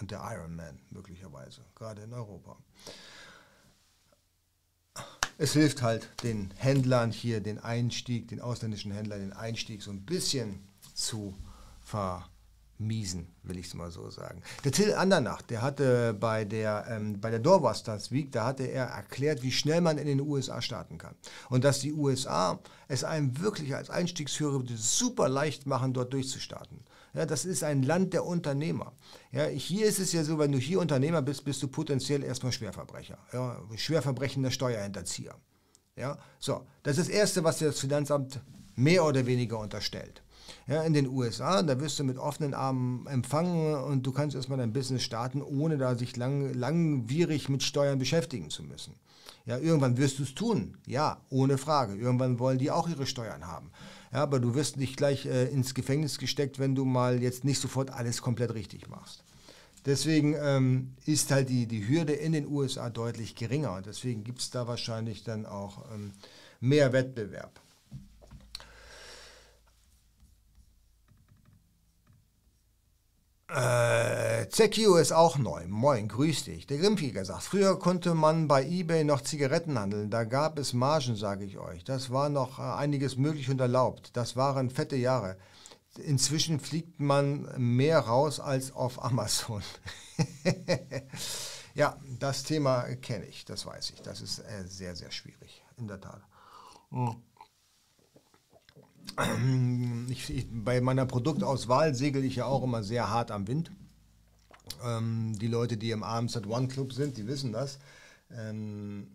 und der Ironman möglicherweise, gerade in Europa. Es hilft halt den Händlern hier den Einstieg, den ausländischen Händlern den Einstieg so ein bisschen zu ver miesen, will ich es mal so sagen. Der Till Andernach, der hatte bei der, ähm, bei der Doorwasters Week, da hatte er erklärt, wie schnell man in den USA starten kann. Und dass die USA es einem wirklich als Einstiegsführer super leicht machen, dort durchzustarten. Ja, das ist ein Land der Unternehmer. Ja, hier ist es ja so, wenn du hier Unternehmer bist, bist du potenziell erstmal Schwerverbrecher. Ja, schwerverbrechender Steuerhinterzieher. Ja, so, das ist das Erste, was das Finanzamt mehr oder weniger unterstellt. Ja, in den USA, da wirst du mit offenen Armen empfangen und du kannst erstmal dein Business starten, ohne da sich lang, langwierig mit Steuern beschäftigen zu müssen. Ja, irgendwann wirst du es tun, ja, ohne Frage. Irgendwann wollen die auch ihre Steuern haben. Ja, aber du wirst nicht gleich äh, ins Gefängnis gesteckt, wenn du mal jetzt nicht sofort alles komplett richtig machst. Deswegen ähm, ist halt die, die Hürde in den USA deutlich geringer und deswegen gibt es da wahrscheinlich dann auch ähm, mehr Wettbewerb. Äh, ZQ ist auch neu. Moin, grüß dich. Der Grimmfieger sagt, früher konnte man bei eBay noch Zigaretten handeln. Da gab es Margen, sage ich euch. Das war noch äh, einiges möglich und erlaubt. Das waren fette Jahre. Inzwischen fliegt man mehr raus als auf Amazon. ja, das Thema kenne ich, das weiß ich. Das ist äh, sehr, sehr schwierig, in der Tat. Mhm. Ich, ich, bei meiner Produktauswahl segel ich ja auch immer sehr hart am Wind. Ähm, die Leute, die im at One Club sind, die wissen das. Ähm,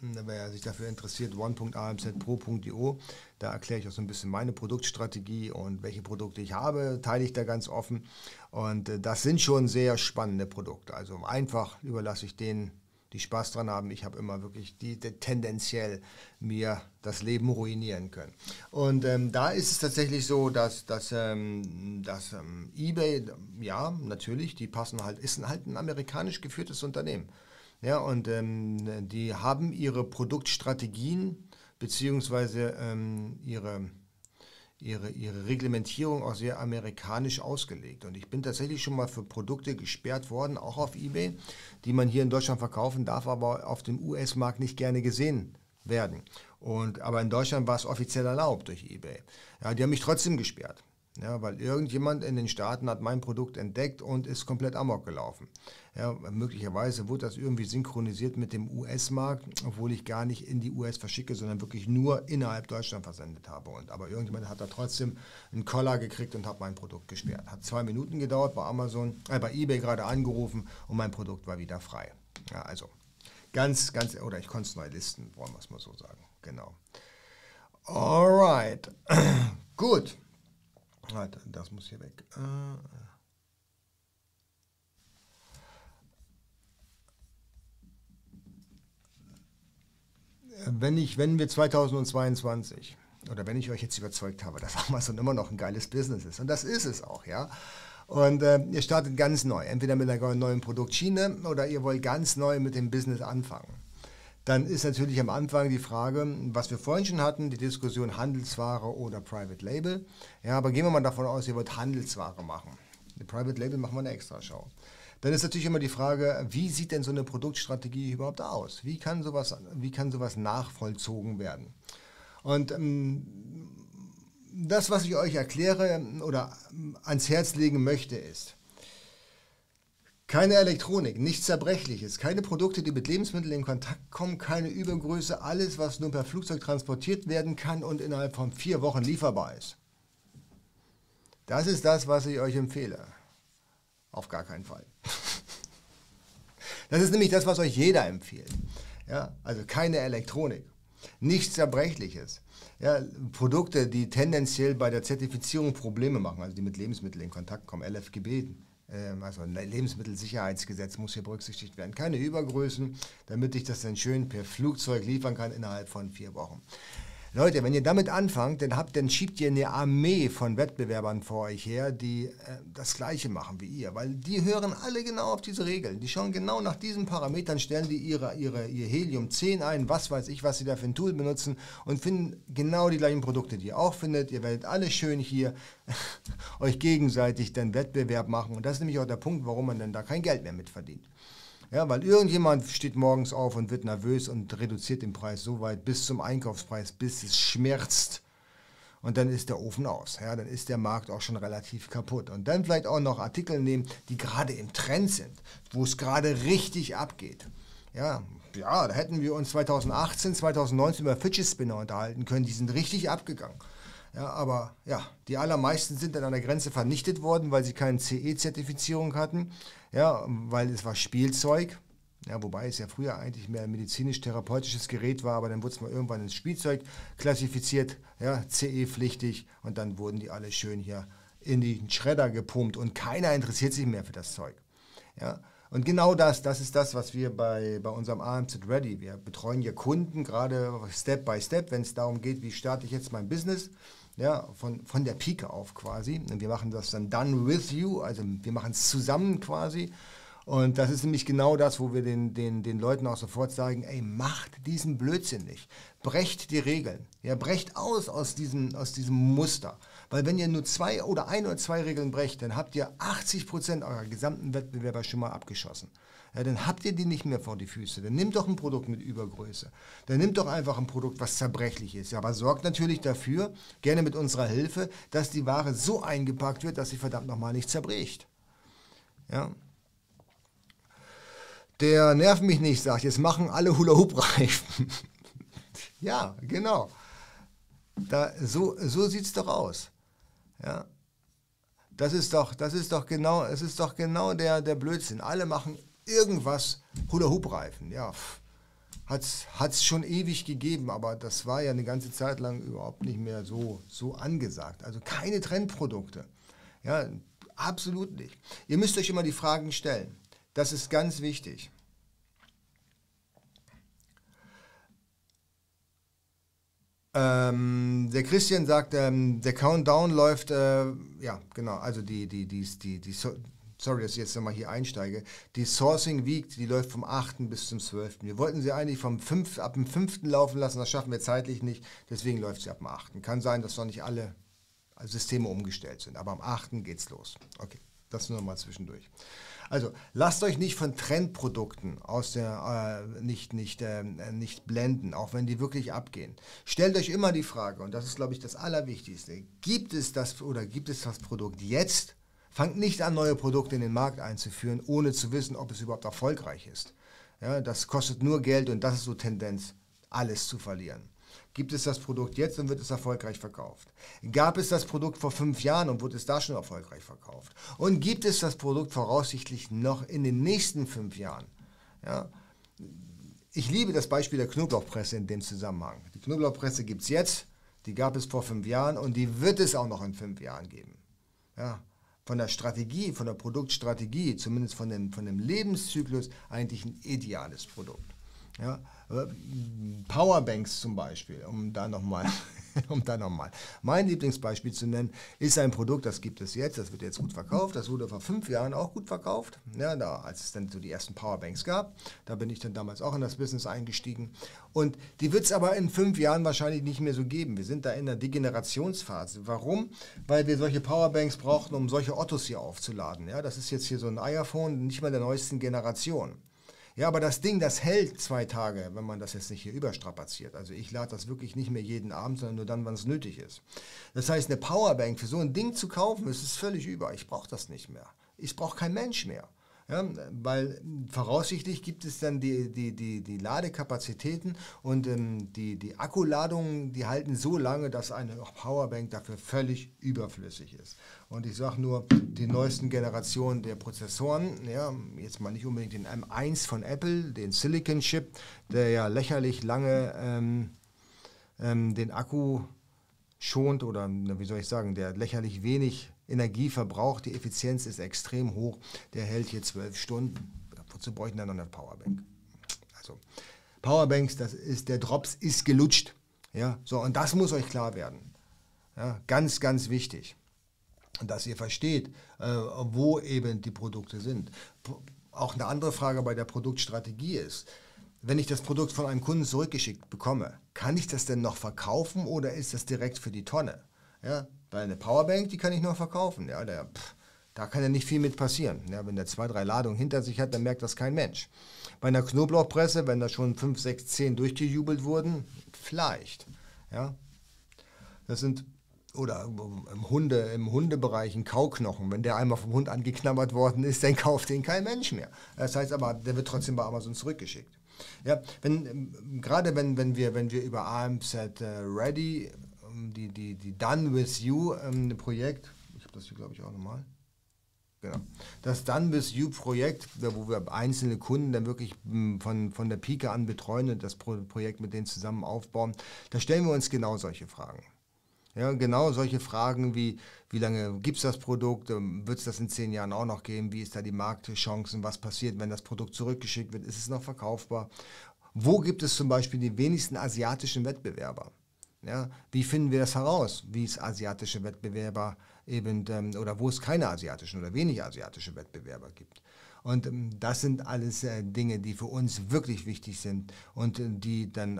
wer sich dafür interessiert, one.amzpro.io. Da erkläre ich auch so ein bisschen meine Produktstrategie und welche Produkte ich habe, teile ich da ganz offen. Und äh, das sind schon sehr spannende Produkte. Also einfach überlasse ich denen, die Spaß dran haben. Ich habe immer wirklich die, die, tendenziell mir das Leben ruinieren können. Und ähm, da ist es tatsächlich so, dass, dass, ähm, dass ähm, eBay, ja, natürlich, die passen halt, ist halt ein amerikanisch geführtes Unternehmen. Ja, und ähm, die haben ihre Produktstrategien beziehungsweise ähm, ihre, ihre, ihre Reglementierung auch sehr amerikanisch ausgelegt. Und ich bin tatsächlich schon mal für Produkte gesperrt worden, auch auf eBay, die man hier in Deutschland verkaufen darf, aber auf dem US-Markt nicht gerne gesehen werden. Und, aber in Deutschland war es offiziell erlaubt durch eBay. Ja, die haben mich trotzdem gesperrt. Ja, weil irgendjemand in den Staaten hat mein Produkt entdeckt und ist komplett amok gelaufen. Ja, möglicherweise wurde das irgendwie synchronisiert mit dem US-Markt, obwohl ich gar nicht in die US verschicke, sondern wirklich nur innerhalb Deutschland versendet habe. Und, aber irgendjemand hat da trotzdem einen Collar gekriegt und hat mein Produkt gesperrt. Hat zwei Minuten gedauert bei Amazon, äh, bei eBay gerade angerufen und mein Produkt war wieder frei. Ja, also ganz, ganz, oder ich konnte es neu listen, wollen wir es mal so sagen. Genau. Alright. Gut. Das muss hier weg. Äh, wenn, ich, wenn wir 2022 oder wenn ich euch jetzt überzeugt habe, dass Amazon immer noch ein geiles Business ist, und das ist es auch, ja. Und äh, ihr startet ganz neu, entweder mit einer neuen Produktschiene oder ihr wollt ganz neu mit dem Business anfangen. Dann ist natürlich am Anfang die Frage, was wir vorhin schon hatten, die Diskussion Handelsware oder Private Label. Ja, aber gehen wir mal davon aus, ihr wollt Handelsware machen. Eine Private Label machen wir eine extra Show. Dann ist natürlich immer die Frage, wie sieht denn so eine Produktstrategie überhaupt aus? Wie kann sowas, wie kann sowas nachvollzogen werden? Und ähm, das, was ich euch erkläre oder ans Herz legen möchte, ist, keine Elektronik, nichts Zerbrechliches, keine Produkte, die mit Lebensmitteln in Kontakt kommen, keine Übergröße, alles, was nur per Flugzeug transportiert werden kann und innerhalb von vier Wochen lieferbar ist. Das ist das, was ich euch empfehle. Auf gar keinen Fall. Das ist nämlich das, was euch jeder empfiehlt. Ja, also keine Elektronik, nichts Zerbrechliches. Ja, Produkte, die tendenziell bei der Zertifizierung Probleme machen, also die mit Lebensmitteln in Kontakt kommen, LFGB, ähm, also Lebensmittelsicherheitsgesetz muss hier berücksichtigt werden. Keine Übergrößen, damit ich das dann schön per Flugzeug liefern kann innerhalb von vier Wochen. Leute, wenn ihr damit anfangt, dann, habt, dann schiebt ihr eine Armee von Wettbewerbern vor euch her, die äh, das Gleiche machen wie ihr. Weil die hören alle genau auf diese Regeln. Die schauen genau nach diesen Parametern, stellen die ihre, ihre, ihr Helium 10 ein, was weiß ich, was sie da für ein Tool benutzen und finden genau die gleichen Produkte, die ihr auch findet. Ihr werdet alle schön hier euch gegenseitig den Wettbewerb machen. Und das ist nämlich auch der Punkt, warum man dann da kein Geld mehr mit verdient. Ja, weil irgendjemand steht morgens auf und wird nervös und reduziert den Preis so weit bis zum Einkaufspreis, bis es schmerzt. Und dann ist der Ofen aus. Ja, dann ist der Markt auch schon relativ kaputt. Und dann vielleicht auch noch Artikel nehmen, die gerade im Trend sind, wo es gerade richtig abgeht. Ja, ja, da hätten wir uns 2018, 2019 über Fidget Spinner unterhalten können. Die sind richtig abgegangen. Ja, aber ja, die allermeisten sind dann an der Grenze vernichtet worden, weil sie keine CE-Zertifizierung hatten, ja, weil es war Spielzeug. Ja, wobei es ja früher eigentlich mehr medizinisch-therapeutisches Gerät war, aber dann wurde es mal irgendwann ins Spielzeug klassifiziert, ja, CE-pflichtig und dann wurden die alle schön hier in den Schredder gepumpt und keiner interessiert sich mehr für das Zeug. Ja, und genau das, das ist das, was wir bei, bei unserem AMZ Ready, wir betreuen hier Kunden gerade Step by Step, wenn es darum geht, wie starte ich jetzt mein Business ja, von, von der Pike auf quasi. Und wir machen das dann done with you, also wir machen es zusammen quasi. Und das ist nämlich genau das, wo wir den, den, den Leuten auch sofort sagen, ey, macht diesen Blödsinn nicht. Brecht die Regeln. Ja, brecht aus aus diesem, aus diesem Muster. Weil wenn ihr nur zwei oder ein oder zwei Regeln brecht, dann habt ihr 80 Prozent eurer gesamten Wettbewerber schon mal abgeschossen ja, dann habt ihr die nicht mehr vor die Füße. Dann nimmt doch ein Produkt mit Übergröße. Dann nimmt doch einfach ein Produkt, was zerbrechlich ist. Ja, aber sorgt natürlich dafür, gerne mit unserer Hilfe, dass die Ware so eingepackt wird, dass sie verdammt nochmal nicht zerbricht. Ja. Der Nerv mich nicht sagt, jetzt machen alle Hula-Hoop-Reifen. ja, genau. Da, so so sieht es doch aus. Ja. Das ist doch, das ist doch genau, es ist doch genau der, der Blödsinn. Alle machen irgendwas, Hula-Hoop-Reifen, ja. hat es schon ewig gegeben, aber das war ja eine ganze Zeit lang überhaupt nicht mehr so, so angesagt. Also keine Trendprodukte. Ja, absolut nicht. Ihr müsst euch immer die Fragen stellen. Das ist ganz wichtig. Ähm, der Christian sagt, ähm, der Countdown läuft, äh, ja, genau, also die, die, die, die, die, sorry, dass ich jetzt nochmal hier einsteige, die Sourcing Week, die läuft vom 8. bis zum 12. Wir wollten sie eigentlich vom 5, ab dem 5. laufen lassen, das schaffen wir zeitlich nicht, deswegen läuft sie ab dem 8. Kann sein, dass noch nicht alle Systeme umgestellt sind, aber am 8. geht's los. Okay, das nur nochmal zwischendurch. Also lasst euch nicht von Trendprodukten aus der, äh, nicht, nicht, äh, nicht blenden, auch wenn die wirklich abgehen. Stellt euch immer die Frage, und das ist, glaube ich, das Allerwichtigste, gibt es das oder gibt es das Produkt jetzt? Fangt nicht an, neue Produkte in den Markt einzuführen, ohne zu wissen, ob es überhaupt erfolgreich ist. Ja, das kostet nur Geld und das ist so Tendenz, alles zu verlieren. Gibt es das Produkt jetzt und wird es erfolgreich verkauft? Gab es das Produkt vor fünf Jahren und wurde es da schon erfolgreich verkauft? Und gibt es das Produkt voraussichtlich noch in den nächsten fünf Jahren? Ja? Ich liebe das Beispiel der Knoblauchpresse in dem Zusammenhang. Die Knoblauchpresse gibt es jetzt, die gab es vor fünf Jahren und die wird es auch noch in fünf Jahren geben. Ja? Von der Strategie, von der Produktstrategie, zumindest von dem, von dem Lebenszyklus, eigentlich ein ideales Produkt. Ja? Äh, Powerbanks zum Beispiel, um da nochmal um da nochmal mein Lieblingsbeispiel zu nennen, ist ein Produkt, das gibt es jetzt, das wird jetzt gut verkauft, das wurde vor fünf Jahren auch gut verkauft, ja, da, als es dann so die ersten Powerbanks gab, da bin ich dann damals auch in das Business eingestiegen und die wird es aber in fünf Jahren wahrscheinlich nicht mehr so geben. Wir sind da in der Degenerationsphase. Warum? Weil wir solche Powerbanks brauchen, um solche Ottos hier aufzuladen. Ja, das ist jetzt hier so ein iPhone, nicht mal der neuesten Generation. Ja, aber das Ding, das hält zwei Tage, wenn man das jetzt nicht hier überstrapaziert. Also ich lade das wirklich nicht mehr jeden Abend, sondern nur dann, wann es nötig ist. Das heißt, eine Powerbank für so ein Ding zu kaufen, ist völlig über. Ich brauche das nicht mehr. Ich brauche kein Mensch mehr. Ja, weil voraussichtlich gibt es dann die, die, die, die Ladekapazitäten und ähm, die, die Akkuladungen, die halten so lange, dass eine Powerbank dafür völlig überflüssig ist. Und ich sage nur, die neuesten Generationen der Prozessoren, ja, jetzt mal nicht unbedingt den M1 von Apple, den Silicon Chip, der ja lächerlich lange ähm, ähm, den Akku schont oder wie soll ich sagen, der lächerlich wenig Energie verbraucht, die Effizienz ist extrem hoch, der hält hier zwölf Stunden. Wozu bräuchten dann noch eine Powerbank? Also Powerbanks, das ist, der Drops ist gelutscht. Ja, so, und das muss euch klar werden. Ja, ganz, ganz wichtig. Dass ihr versteht, äh, wo eben die Produkte sind. Auch eine andere Frage bei der Produktstrategie ist, wenn ich das Produkt von einem Kunden zurückgeschickt bekomme, kann ich das denn noch verkaufen oder ist das direkt für die Tonne? Ja, weil eine Powerbank, die kann ich noch verkaufen. Ja, der, pff, da kann ja nicht viel mit passieren. Ja, wenn der zwei, drei Ladungen hinter sich hat, dann merkt das kein Mensch. Bei einer Knoblauchpresse, wenn da schon fünf, sechs, zehn durchgejubelt wurden, vielleicht. Ja, das sind oder im, Hunde, im Hundebereich ein Kauknochen. Wenn der einmal vom Hund angeknabbert worden ist, dann kauft den kein Mensch mehr. Das heißt aber, der wird trotzdem bei Amazon zurückgeschickt. Ja, wenn, ähm, gerade wenn, wenn, wir, wenn wir über AMZ äh, Ready die, die, die Done With You ähm, Projekt, ich habe das hier glaube ich auch nochmal, genau, das Done With You Projekt, wo wir einzelne Kunden dann wirklich hm, von, von der Pike an betreuen und das Projekt mit denen zusammen aufbauen, da stellen wir uns genau solche Fragen. Ja, genau solche Fragen wie, wie lange gibt es das Produkt, ähm, wird es das in zehn Jahren auch noch geben, wie ist da die Marktchancen, was passiert, wenn das Produkt zurückgeschickt wird, ist es noch verkaufbar? Wo gibt es zum Beispiel die wenigsten asiatischen Wettbewerber? Ja, wie finden wir das heraus, wie es asiatische Wettbewerber eben ähm, oder wo es keine asiatischen oder wenig asiatische Wettbewerber gibt? Und ähm, das sind alles äh, Dinge, die für uns wirklich wichtig sind und äh, die dann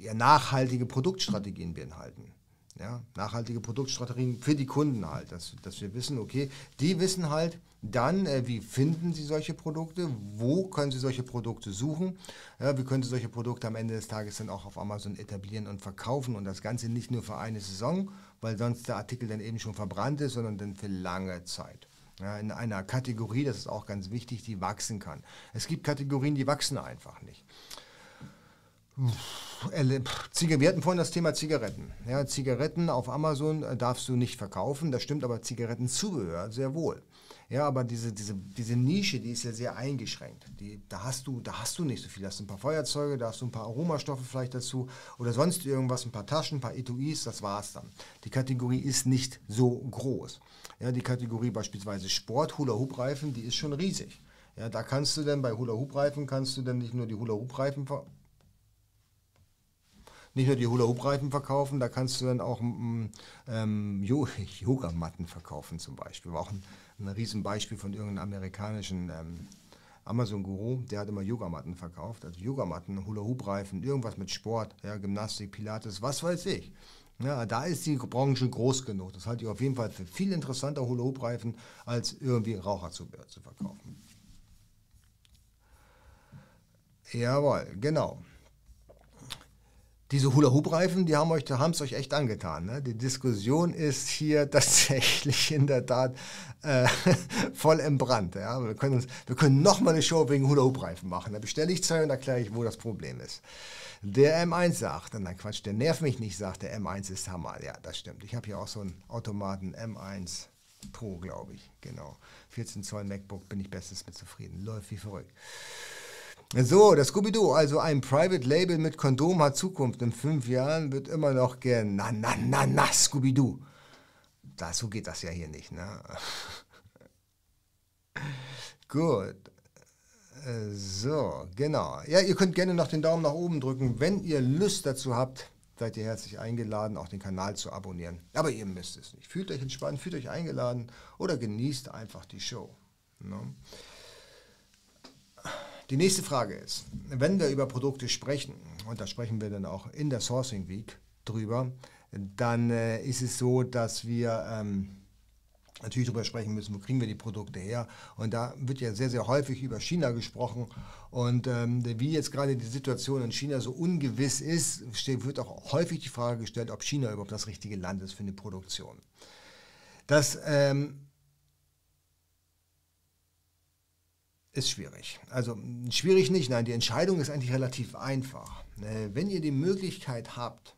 ja, nachhaltige Produktstrategien beinhalten. Ja, nachhaltige Produktstrategien für die Kunden halt, dass, dass wir wissen, okay, die wissen halt dann, äh, wie finden sie solche Produkte, wo können sie solche Produkte suchen, ja, wie können sie solche Produkte am Ende des Tages dann auch auf Amazon etablieren und verkaufen und das Ganze nicht nur für eine Saison, weil sonst der Artikel dann eben schon verbrannt ist, sondern dann für lange Zeit. Ja, in einer Kategorie, das ist auch ganz wichtig, die wachsen kann. Es gibt Kategorien, die wachsen einfach nicht. Wir hatten vorhin das Thema Zigaretten. Ja, Zigaretten auf Amazon äh, darfst du nicht verkaufen, das stimmt, aber Zigarettenzubehör sehr wohl. Ja, aber diese, diese, diese Nische, die ist ja sehr eingeschränkt. Die, da, hast du, da hast du nicht so viel. Da hast du ein paar Feuerzeuge, da hast du ein paar Aromastoffe vielleicht dazu oder sonst irgendwas, ein paar Taschen, ein paar Etuis, das war's dann. Die Kategorie ist nicht so groß. Ja, die Kategorie beispielsweise Sport, Hula-Hoop-Reifen, die ist schon riesig. Ja, da kannst du dann bei Hula-Hoop-Reifen, kannst du dann nicht nur die Hula-Hoop-Reifen nicht nur die Hula-Hoop-Reifen verkaufen, da kannst du dann auch ähm, Yogamatten verkaufen zum Beispiel. War auch ein, ein Riesenbeispiel von irgendeinem amerikanischen ähm, Amazon-Guru, der hat immer Yogamatten verkauft. Also Yogamatten, Hula-Hoop-Reifen, irgendwas mit Sport, ja, Gymnastik, Pilates, was weiß ich. Ja, da ist die Branche groß genug. Das halte ich auf jeden Fall für viel interessanter Hula-Hoop-Reifen, als irgendwie Raucherzubehör zu verkaufen. Jawohl, genau diese Hula-Hoop-Reifen, die haben es euch echt angetan. Ne? Die Diskussion ist hier tatsächlich in der Tat äh, voll im Brand. Ja? Wir können, uns, wir können nochmal eine Show wegen Hula-Hoop-Reifen machen. Da bestelle ich zwei und erkläre ich, wo das Problem ist. Der M1 sagt, nein Quatsch, der nervt mich nicht, sagt der M1 ist Hammer. Ja, das stimmt. Ich habe hier auch so einen Automaten M1 Pro, glaube ich. Genau. 14 Zoll MacBook, bin ich bestens mit zufrieden. Läuft wie verrückt. So, das Scooby-Doo, also ein Private Label mit Kondom hat Zukunft. In fünf Jahren wird immer noch gern na na na na Scooby-Doo. so geht das ja hier nicht, ne? Gut. So, genau. Ja, ihr könnt gerne noch den Daumen nach oben drücken. Wenn ihr Lust dazu habt, seid ihr herzlich eingeladen, auch den Kanal zu abonnieren. Aber ihr müsst es nicht. Fühlt euch entspannt, fühlt euch eingeladen oder genießt einfach die Show. Ne? Die nächste Frage ist, wenn wir über Produkte sprechen, und da sprechen wir dann auch in der Sourcing Week drüber, dann äh, ist es so, dass wir ähm, natürlich darüber sprechen müssen, wo kriegen wir die Produkte her. Und da wird ja sehr, sehr häufig über China gesprochen. Und ähm, wie jetzt gerade die Situation in China so ungewiss ist, wird auch häufig die Frage gestellt, ob China überhaupt das richtige Land ist für eine Produktion. Das ähm, ist schwierig. Also schwierig nicht, nein, die Entscheidung ist eigentlich relativ einfach. Äh, wenn ihr die Möglichkeit habt,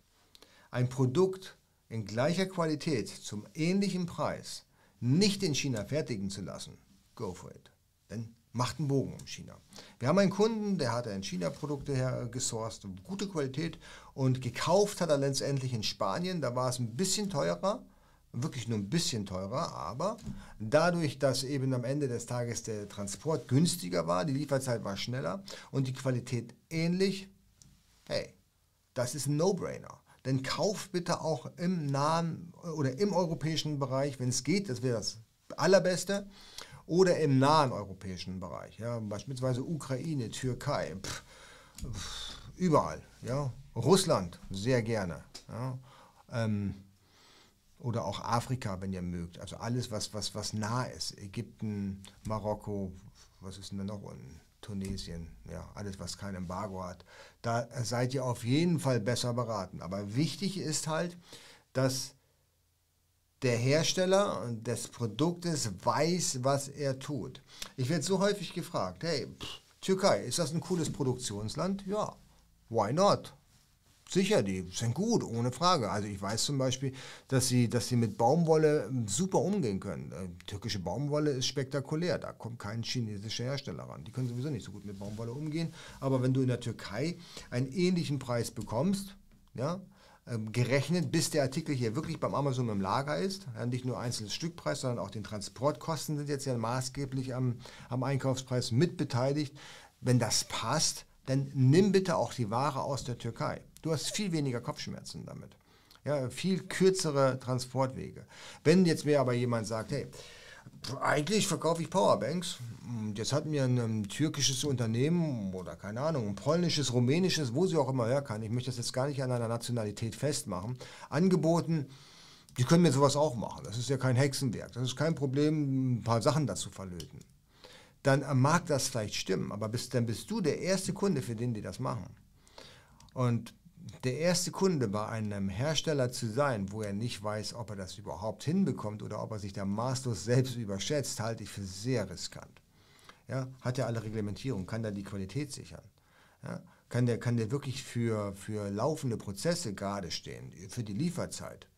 ein Produkt in gleicher Qualität zum ähnlichen Preis nicht in China fertigen zu lassen, go for it. Dann macht einen Bogen um China. Wir haben einen Kunden, der hat in China Produkte her gesourced, gute Qualität und gekauft hat er letztendlich in Spanien. Da war es ein bisschen teurer, wirklich nur ein bisschen teurer, aber dadurch, dass eben am Ende des Tages der Transport günstiger war, die Lieferzeit war schneller und die Qualität ähnlich, hey, das ist ein No-Brainer. Denn kauf bitte auch im nahen oder im europäischen Bereich, wenn es geht, das wäre das allerbeste, oder im nahen europäischen Bereich, ja, beispielsweise Ukraine, Türkei, pff, pff, überall, ja, Russland sehr gerne, ja, ähm, oder auch Afrika, wenn ihr mögt. Also alles, was, was, was nah ist. Ägypten, Marokko, was ist denn da noch? Und Tunesien, ja, alles, was kein Embargo hat. Da seid ihr auf jeden Fall besser beraten. Aber wichtig ist halt, dass der Hersteller des Produktes weiß, was er tut. Ich werde so häufig gefragt, hey, Türkei, ist das ein cooles Produktionsland? Ja, why not? Sicher, die sind gut, ohne Frage. Also ich weiß zum Beispiel, dass sie, dass sie mit Baumwolle ähm, super umgehen können. Äh, türkische Baumwolle ist spektakulär, da kommt kein chinesischer Hersteller ran. Die können sowieso nicht so gut mit Baumwolle umgehen. Aber wenn du in der Türkei einen ähnlichen Preis bekommst, ja, ähm, gerechnet, bis der Artikel hier wirklich beim Amazon im Lager ist, ja, nicht nur einzelnes Stückpreis, sondern auch den Transportkosten sind jetzt ja maßgeblich am, am Einkaufspreis mitbeteiligt. Wenn das passt, dann nimm bitte auch die Ware aus der Türkei. Du hast viel weniger Kopfschmerzen damit. Ja, viel kürzere Transportwege. Wenn jetzt mir aber jemand sagt, hey, eigentlich verkaufe ich Powerbanks. Jetzt hat mir ein, ein, türkisches Unternehmen oder keine Ahnung, ein polnisches, rumänisches, wo sie auch immer herkan, ich möchte das jetzt gar nicht an einer Nationalität festmachen, angeboten, die können mir sowas auch machen. Das ist ja kein Hexenwerk. Das ist kein Problem, ein paar Sachen dazu verlöten. Dann mag das vielleicht stimmen, aber bist, dann bist du der erste Kunde, für den die das machen. Und der erste Kunde bei einem Hersteller zu sein, wo er nicht weiß, ob er das überhaupt hinbekommt oder ob er sich da maßlos selbst überschätzt, halte ich für sehr riskant. Ja, hat er alle Reglementierungen, kann er die Qualität sichern? Ja, kann, der, kann der wirklich für, für laufende Prozesse gerade stehen, für die Lieferzeit?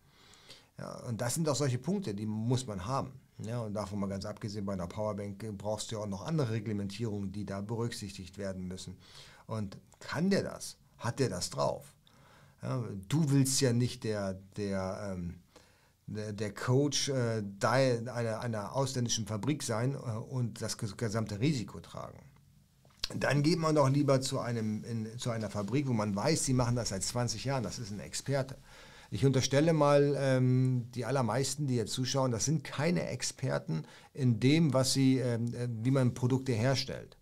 Ja, und das sind auch solche Punkte, die muss man haben. Ja, und davon mal ganz abgesehen, bei einer Powerbank brauchst du ja auch noch andere Reglementierungen, die da berücksichtigt werden müssen. Und kann der das? Hat der das drauf? Ja, du willst ja nicht der, der, ähm, der, der, Coach äh, einer, einer ausländischen Fabrik sein äh, und das gesamte Risiko tragen. Dann geht man doch lieber zu, einem, in, zu einer Fabrik, wo man weiß, sie machen das seit 20 Jahren, das ist ein Experte. Ich unterstelle mal, ähm, die allermeisten, die jetzt zuschauen, das sind keine Experten in dem, was sie, ähm, äh, wie man Produkte herstellt.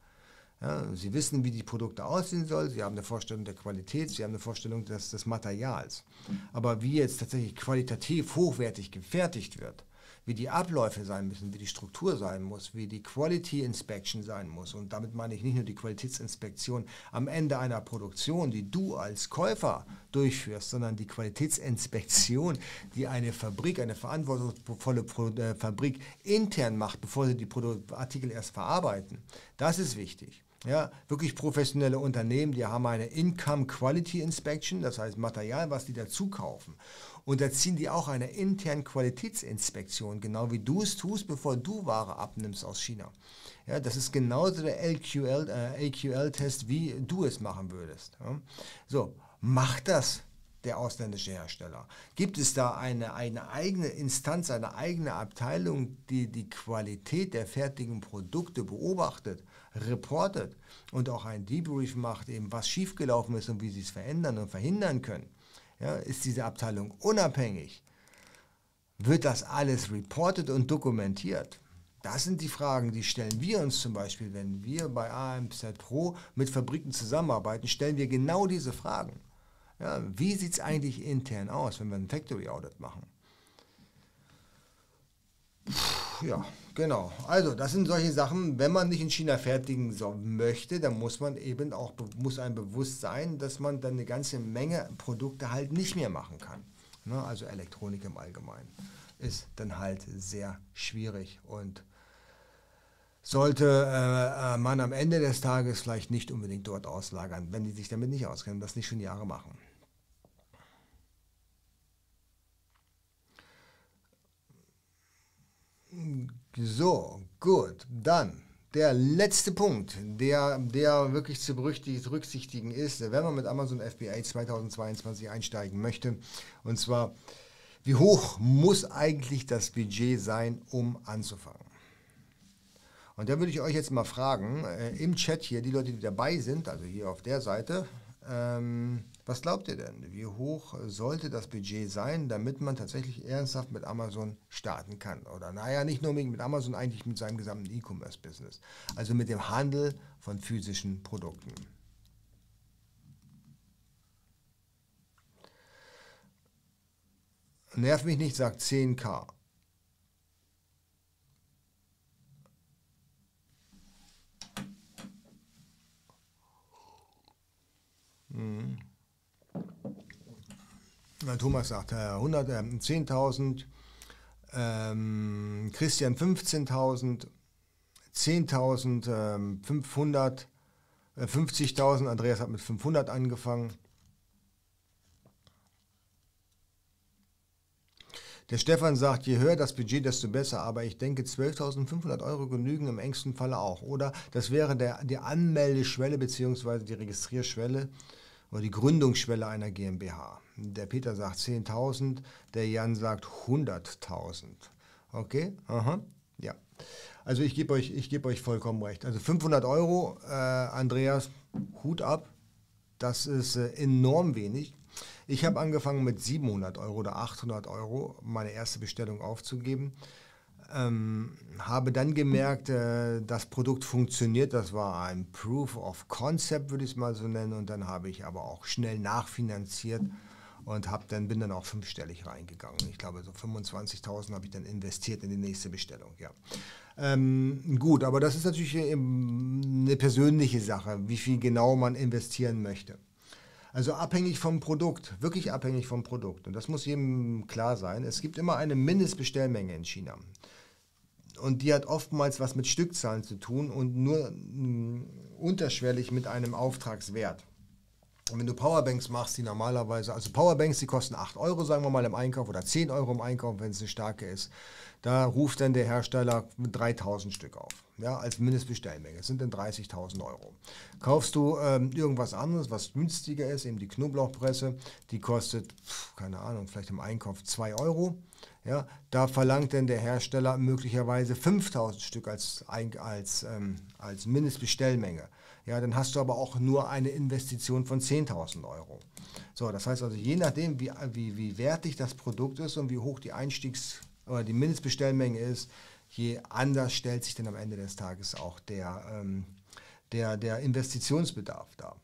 Ja, sie wissen, wie die Produkte aussehen sollen, sie haben eine Vorstellung der Qualität, sie haben eine Vorstellung des, des Materials. Aber wie jetzt tatsächlich qualitativ hochwertig gefertigt wird, wie die Abläufe sein müssen, wie die Struktur sein muss, wie die Quality Inspection sein muss. Und damit meine ich nicht nur die Qualitätsinspektion am Ende einer Produktion, die du als Käufer durchführst, sondern die Qualitätsinspektion, die eine Fabrik, eine verantwortungsvolle äh, Fabrik intern macht, bevor sie die Artikel erst verarbeiten. Das ist wichtig. Ja, wirklich professionelle Unternehmen, die haben eine Income Quality Inspection, das heißt Material, was die dazu kaufen unterziehen die auch einer internen Qualitätsinspektion, genau wie du es tust, bevor du Ware abnimmst aus China. Ja, das ist genauso der LQL, äh, AQL-Test, wie du es machen würdest. Ja. So, macht das der ausländische Hersteller? Gibt es da eine, eine eigene Instanz, eine eigene Abteilung, die die Qualität der fertigen Produkte beobachtet, reportet und auch ein Debrief macht, eben was schiefgelaufen ist und wie sie es verändern und verhindern können? ja, ist diese Abteilung unabhängig? Wird das alles reported und dokumentiert? Das sind die Fragen, die stellen wir uns zum Beispiel, wenn wir bei AMZ Pro mit Fabriken zusammenarbeiten, stellen wir genau diese Fragen. Ja, wie sieht es eigentlich intern aus, wenn wir ein Factory Audit machen? Ja, genau. Also, das sind solche Sachen, wenn man nicht in China fertigen so möchte, dann muss man eben auch, muss einem bewusst sein, dass man dann eine ganze Menge Produkte halt nicht mehr machen kann. Ne? Also Elektronik im Allgemeinen ist dann halt sehr schwierig und sollte äh, äh man am Ende des Tages vielleicht nicht unbedingt dort auslagern, wenn die sich damit nicht auskennen, das nicht schon Jahre machen. So, gut. Dann der letzte Punkt, der, der wirklich zu berücksichtigen ist, wenn man mit Amazon FBA 2022 einsteigen möchte. Und zwar, wie hoch muss eigentlich das Budget sein, um anzufangen? Und da würde ich euch jetzt mal fragen, äh, im Chat hier, die Leute, die dabei sind, also hier auf der Seite, ähm, was glaubt ihr denn? Wie hoch sollte das Budget sein, damit man tatsächlich ernsthaft mit Amazon starten kann? Oder naja, nicht nur mit Amazon, eigentlich mit seinem gesamten E-Commerce-Business. Also mit dem Handel von physischen Produkten. Nerv mich nicht, sagt 10k. Mhm. Thomas sagt 100, äh, 10.000, ähm, Christian 15.000, 10.000, 500, äh, 50.000, Andreas hat mit 500 angefangen. Der Stefan sagt, je höher das Budget, desto besser, aber ich denke 12.500 Euro genügen im engsten Falle auch. Oder das wäre der, die Anmeldeschwelle bzw. die Registrierschwelle oder die Gründungsschwelle einer GmbH. Der Peter sagt 10.000, der Jan sagt 100.000. Okay? Aha. Ja. Also ich gebe euch, geb euch vollkommen recht. Also 500 Euro, äh, Andreas, Hut ab. Das ist äh, enorm wenig. Ich habe angefangen mit 700 Euro oder 800 Euro meine erste Bestellung aufzugeben. Ähm, habe dann gemerkt, äh, das Produkt funktioniert. Das war ein Proof of Concept, würde ich es mal so nennen. Und dann habe ich aber auch schnell nachfinanziert und habe dann bin dann auch fünfstellig reingegangen. Ich glaube, so 25.000 habe ich dann investiert in die nächste Bestellung. Ja. Ähm, gut, aber das ist natürlich eine persönliche Sache, wie viel genau man investieren möchte. Also abhängig vom Produkt, wirklich abhängig vom Produkt. Und das muss jedem klar sein. Es gibt immer eine Mindestbestellmenge in China. Und die hat oftmals was mit Stückzahlen zu tun und nur mm, unterschwellig mit einem Auftragswert. Wenn du Powerbanks machst, die normalerweise, also Powerbanks, die kosten 8 Euro, sagen wir mal, im Einkauf oder 10 Euro im Einkauf, wenn es eine starke ist. Da ruft dann der Hersteller 3000 Stück auf, ja, als Mindestbestellmenge. Das sind dann 30.000 Euro. Kaufst du ähm, irgendwas anderes, was günstiger ist, eben die Knoblauchpresse, die kostet, keine Ahnung, vielleicht im Einkauf 2 Euro. Ja, da verlangt dann der Hersteller möglicherweise 5000 Stück als, als, ähm, als Mindestbestellmenge. Ja, dann hast du aber auch nur eine Investition von 10.000 Euro. So, das heißt also, je nachdem, wie, wie, wie wertig das Produkt ist und wie hoch die Einstiegs- oder die Mindestbestellmenge ist, je anders stellt sich dann am Ende des Tages auch der, ähm, der, der Investitionsbedarf dar.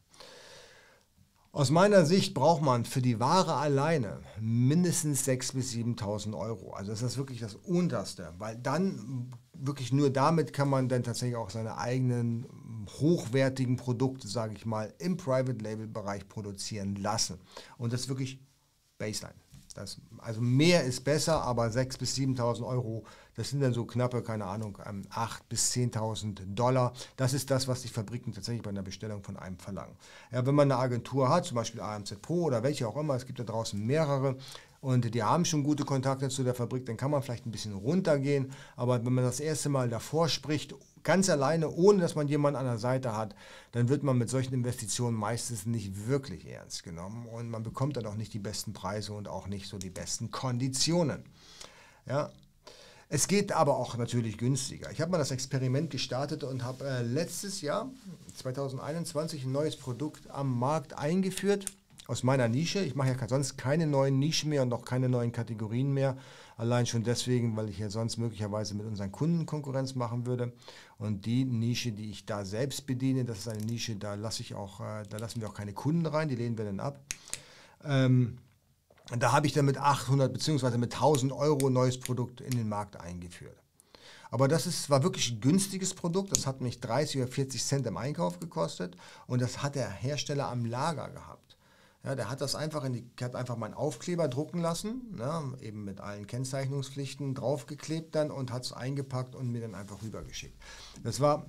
Aus meiner Sicht braucht man für die Ware alleine mindestens 6.000 bis 7.000 Euro. Also das ist wirklich das Unterste, weil dann wirklich nur damit kann man dann tatsächlich auch seine eigenen hochwertigen Produkte, sage ich mal, im Private Label Bereich produzieren lassen. Und das ist wirklich Baseline. Das, also mehr ist besser, aber 6.000 bis 7.000 Euro, das sind dann so knappe, keine Ahnung, 8.000 ähm, bis 10.000 Dollar. Das ist das, was die Fabriken tatsächlich bei einer Bestellung von einem verlangen. Ja, wenn man eine Agentur hat, zum Beispiel AMZ Pro oder welche auch immer, es gibt da draußen mehrere, und die haben schon gute Kontakte zu der Fabrik, dann kann man vielleicht ein bisschen runtergehen. Aber wenn man das erste Mal davor spricht, ganz alleine, ohne dass man jemanden an der Seite hat, dann wird man mit solchen Investitionen meistens nicht wirklich ernst genommen und man bekommt dann auch nicht die besten Preise und auch nicht so die besten Konditionen. Ja, es geht aber auch natürlich günstiger. Ich habe mal das Experiment gestartet und habe äh, letztes Jahr, 2021, ein neues Produkt am Markt eingeführt aus meiner Nische. Ich mache ja sonst keine neuen Nischen mehr und auch keine neuen Kategorien mehr. Allein schon deswegen, weil ich ja sonst möglicherweise mit unseren Kunden Konkurrenz machen würde. Und die Nische, die ich da selbst bediene, das ist eine Nische, da lasse ich auch, äh, da lassen wir auch keine Kunden rein, die lehnen wir dann ab. Ähm, da habe ich dann mit 800 bzw. mit 1000 Euro neues Produkt in den Markt eingeführt. Aber das ist, war wirklich ein günstiges Produkt. Das hat mich 30 oder 40 Cent im Einkauf gekostet und das hat der Hersteller am Lager gehabt. Ja, der hat das einfach in die, hat einfach mal einen Aufkleber drucken lassen, ne, eben mit allen Kennzeichnungspflichten draufgeklebt dann und hat es eingepackt und mir dann einfach rübergeschickt. Das war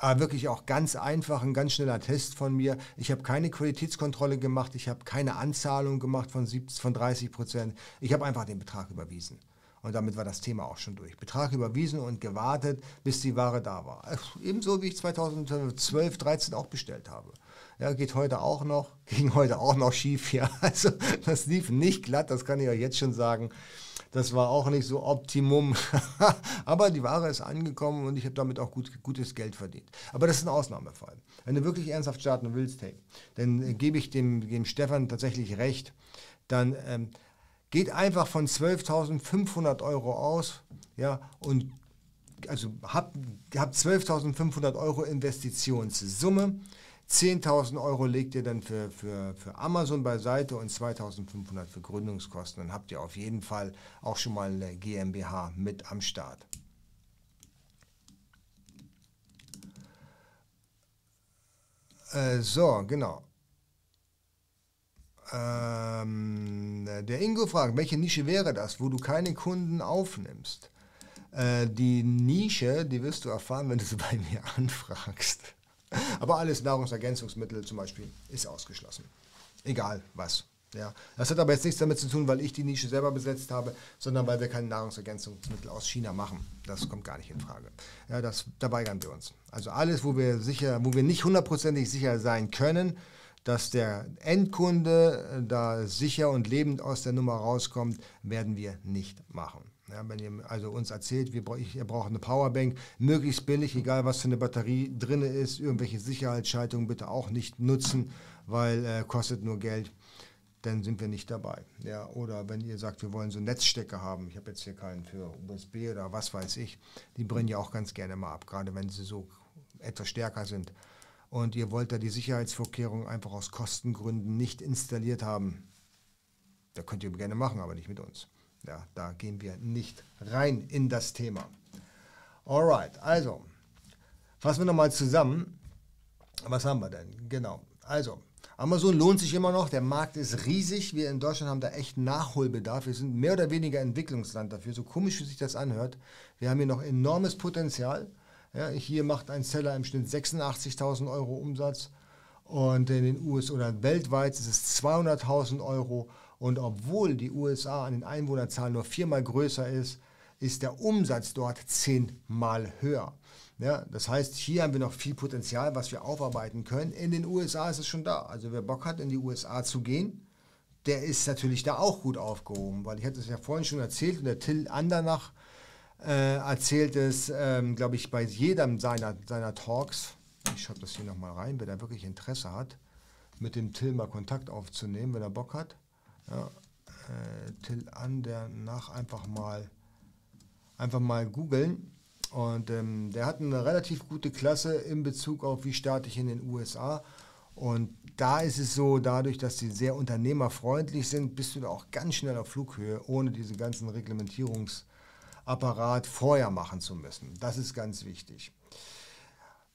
äh, wirklich auch ganz einfach, ein ganz schneller Test von mir. Ich habe keine Qualitätskontrolle gemacht, ich habe keine Anzahlung gemacht von, 70, von 30 Prozent. Ich habe einfach den Betrag überwiesen. Und damit war das Thema auch schon durch. Betrag überwiesen und gewartet, bis die Ware da war. Ebenso wie ich 2012, 2013 auch bestellt habe. Ja, geht heute auch noch, ging heute auch noch schief. Ja, also das lief nicht glatt, das kann ich euch jetzt schon sagen. Das war auch nicht so Optimum. Aber die Ware ist angekommen und ich habe damit auch gut, gutes Geld verdient. Aber das ist ein Ausnahmefall. Wenn du wirklich ernsthaft starten willst, hey, dann äh, gebe ich dem, dem Stefan tatsächlich recht. Dann ähm, geht einfach von 12.500 Euro aus ja, und also habt hab 12.500 Euro Investitionssumme 10.000 Euro legt ihr dann für, für, für Amazon beiseite und 2.500 für Gründungskosten. Dann habt ihr auf jeden Fall auch schon mal eine GmbH mit am Start. Äh, so, genau. Ähm, der Ingo fragt, welche Nische wäre das, wo du keine Kunden aufnimmst? Äh, die Nische, die wirst du erfahren, wenn du sie bei mir anfragst. Aber alles Nahrungsergänzungsmittel zum Beispiel ist ausgeschlossen. Egal was. Ja. Das hat aber jetzt nichts damit zu tun, weil ich die Nische selber besetzt habe, sondern weil wir keine Nahrungsergänzungsmittel aus China machen. Das kommt gar nicht in Frage. Ja, das, da weigern wir uns. Also alles, wo wir sicher, wo wir nicht hundertprozentig sicher sein können, dass der Endkunde da sicher und lebend aus der Nummer rauskommt, werden wir nicht machen. Ja, wenn ihr also uns erzählt, wir, ihr braucht eine Powerbank, möglichst billig, egal was für eine Batterie drin ist, irgendwelche Sicherheitsschaltungen bitte auch nicht nutzen, weil äh, kostet nur Geld, dann sind wir nicht dabei. Ja, oder wenn ihr sagt, wir wollen so Netzstecker haben, ich habe jetzt hier keinen für USB oder was weiß ich, die brennen ja auch ganz gerne mal ab, gerade wenn sie so etwas stärker sind. Und ihr wollt da die Sicherheitsvorkehrungen einfach aus Kostengründen nicht installiert haben. Da könnt ihr gerne machen, aber nicht mit uns. Ja, da gehen wir nicht rein in das Thema. Alright, also, fassen wir nochmal zusammen. Was haben wir denn? Genau. Also, Amazon lohnt sich immer noch. Der Markt ist riesig. Wir in Deutschland haben da echt Nachholbedarf. Wir sind mehr oder weniger Entwicklungsland dafür. So komisch, wie sich das anhört. Wir haben hier noch enormes Potenzial. Ja, hier macht ein Seller im Schnitt 86.000 Euro Umsatz Und in den USA oder weltweit ist es 200.000 Euro. Und obwohl die USA an den Einwohnerzahlen nur viermal größer ist, ist der Umsatz dort zehnmal höher. Ja, das heißt, hier haben wir noch viel Potenzial, was wir aufarbeiten können. In den USA ist es schon da. Also wer Bock hat, in die USA zu gehen, der ist natürlich da auch gut aufgehoben, weil ich hatte es ja vorhin schon erzählt und der Till Andernach äh, erzählt es, ähm, glaube ich, bei jedem seiner, seiner Talks. Ich schreibe das hier nochmal rein, wer da wirklich Interesse hat, mit dem Till mal Kontakt aufzunehmen, wenn er Bock hat. Ja, äh, Till Andernach einfach mal, einfach mal googeln. Und ähm, der hat eine relativ gute Klasse in Bezug auf, wie starte ich in den USA. Und da ist es so, dadurch, dass sie sehr unternehmerfreundlich sind, bist du da auch ganz schnell auf Flughöhe, ohne diese ganzen Reglementierungsapparat vorher machen zu müssen. Das ist ganz wichtig.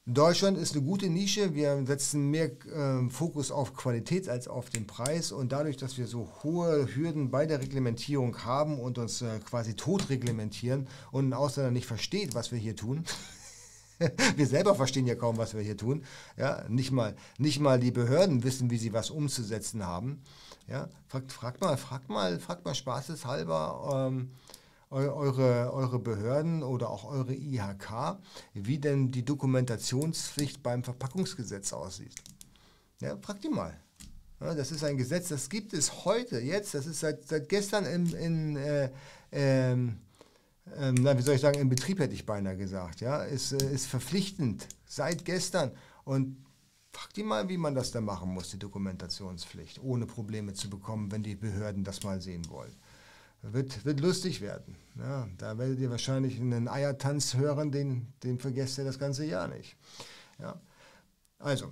Deutschland ist eine gute Nische. Wir setzen mehr äh, Fokus auf Qualität als auf den Preis. Und dadurch, dass wir so hohe Hürden bei der Reglementierung haben und uns äh, quasi tot reglementieren und ein Ausländer nicht versteht, was wir hier tun, wir selber verstehen ja kaum, was wir hier tun. Ja, nicht, mal, nicht mal die Behörden wissen, wie sie was umzusetzen haben. Ja, fragt, fragt mal, fragt mal, fragt mal spaßeshalber. Ähm, eure, eure Behörden oder auch eure IHK, wie denn die Dokumentationspflicht beim Verpackungsgesetz aussieht. Ja, fragt die mal. Ja, das ist ein Gesetz, das gibt es heute, jetzt, das ist seit, seit gestern in, in äh, ähm, ähm, na, wie soll ich sagen, im Betrieb hätte ich beinahe gesagt, ja, ist, äh, ist verpflichtend seit gestern. Und fragt die mal, wie man das dann machen muss, die Dokumentationspflicht, ohne Probleme zu bekommen, wenn die Behörden das mal sehen wollen wird, wird lustig werden. Ja, da werdet ihr wahrscheinlich einen Eiertanz hören, den, den vergesst ihr das ganze Jahr nicht. Ja, also,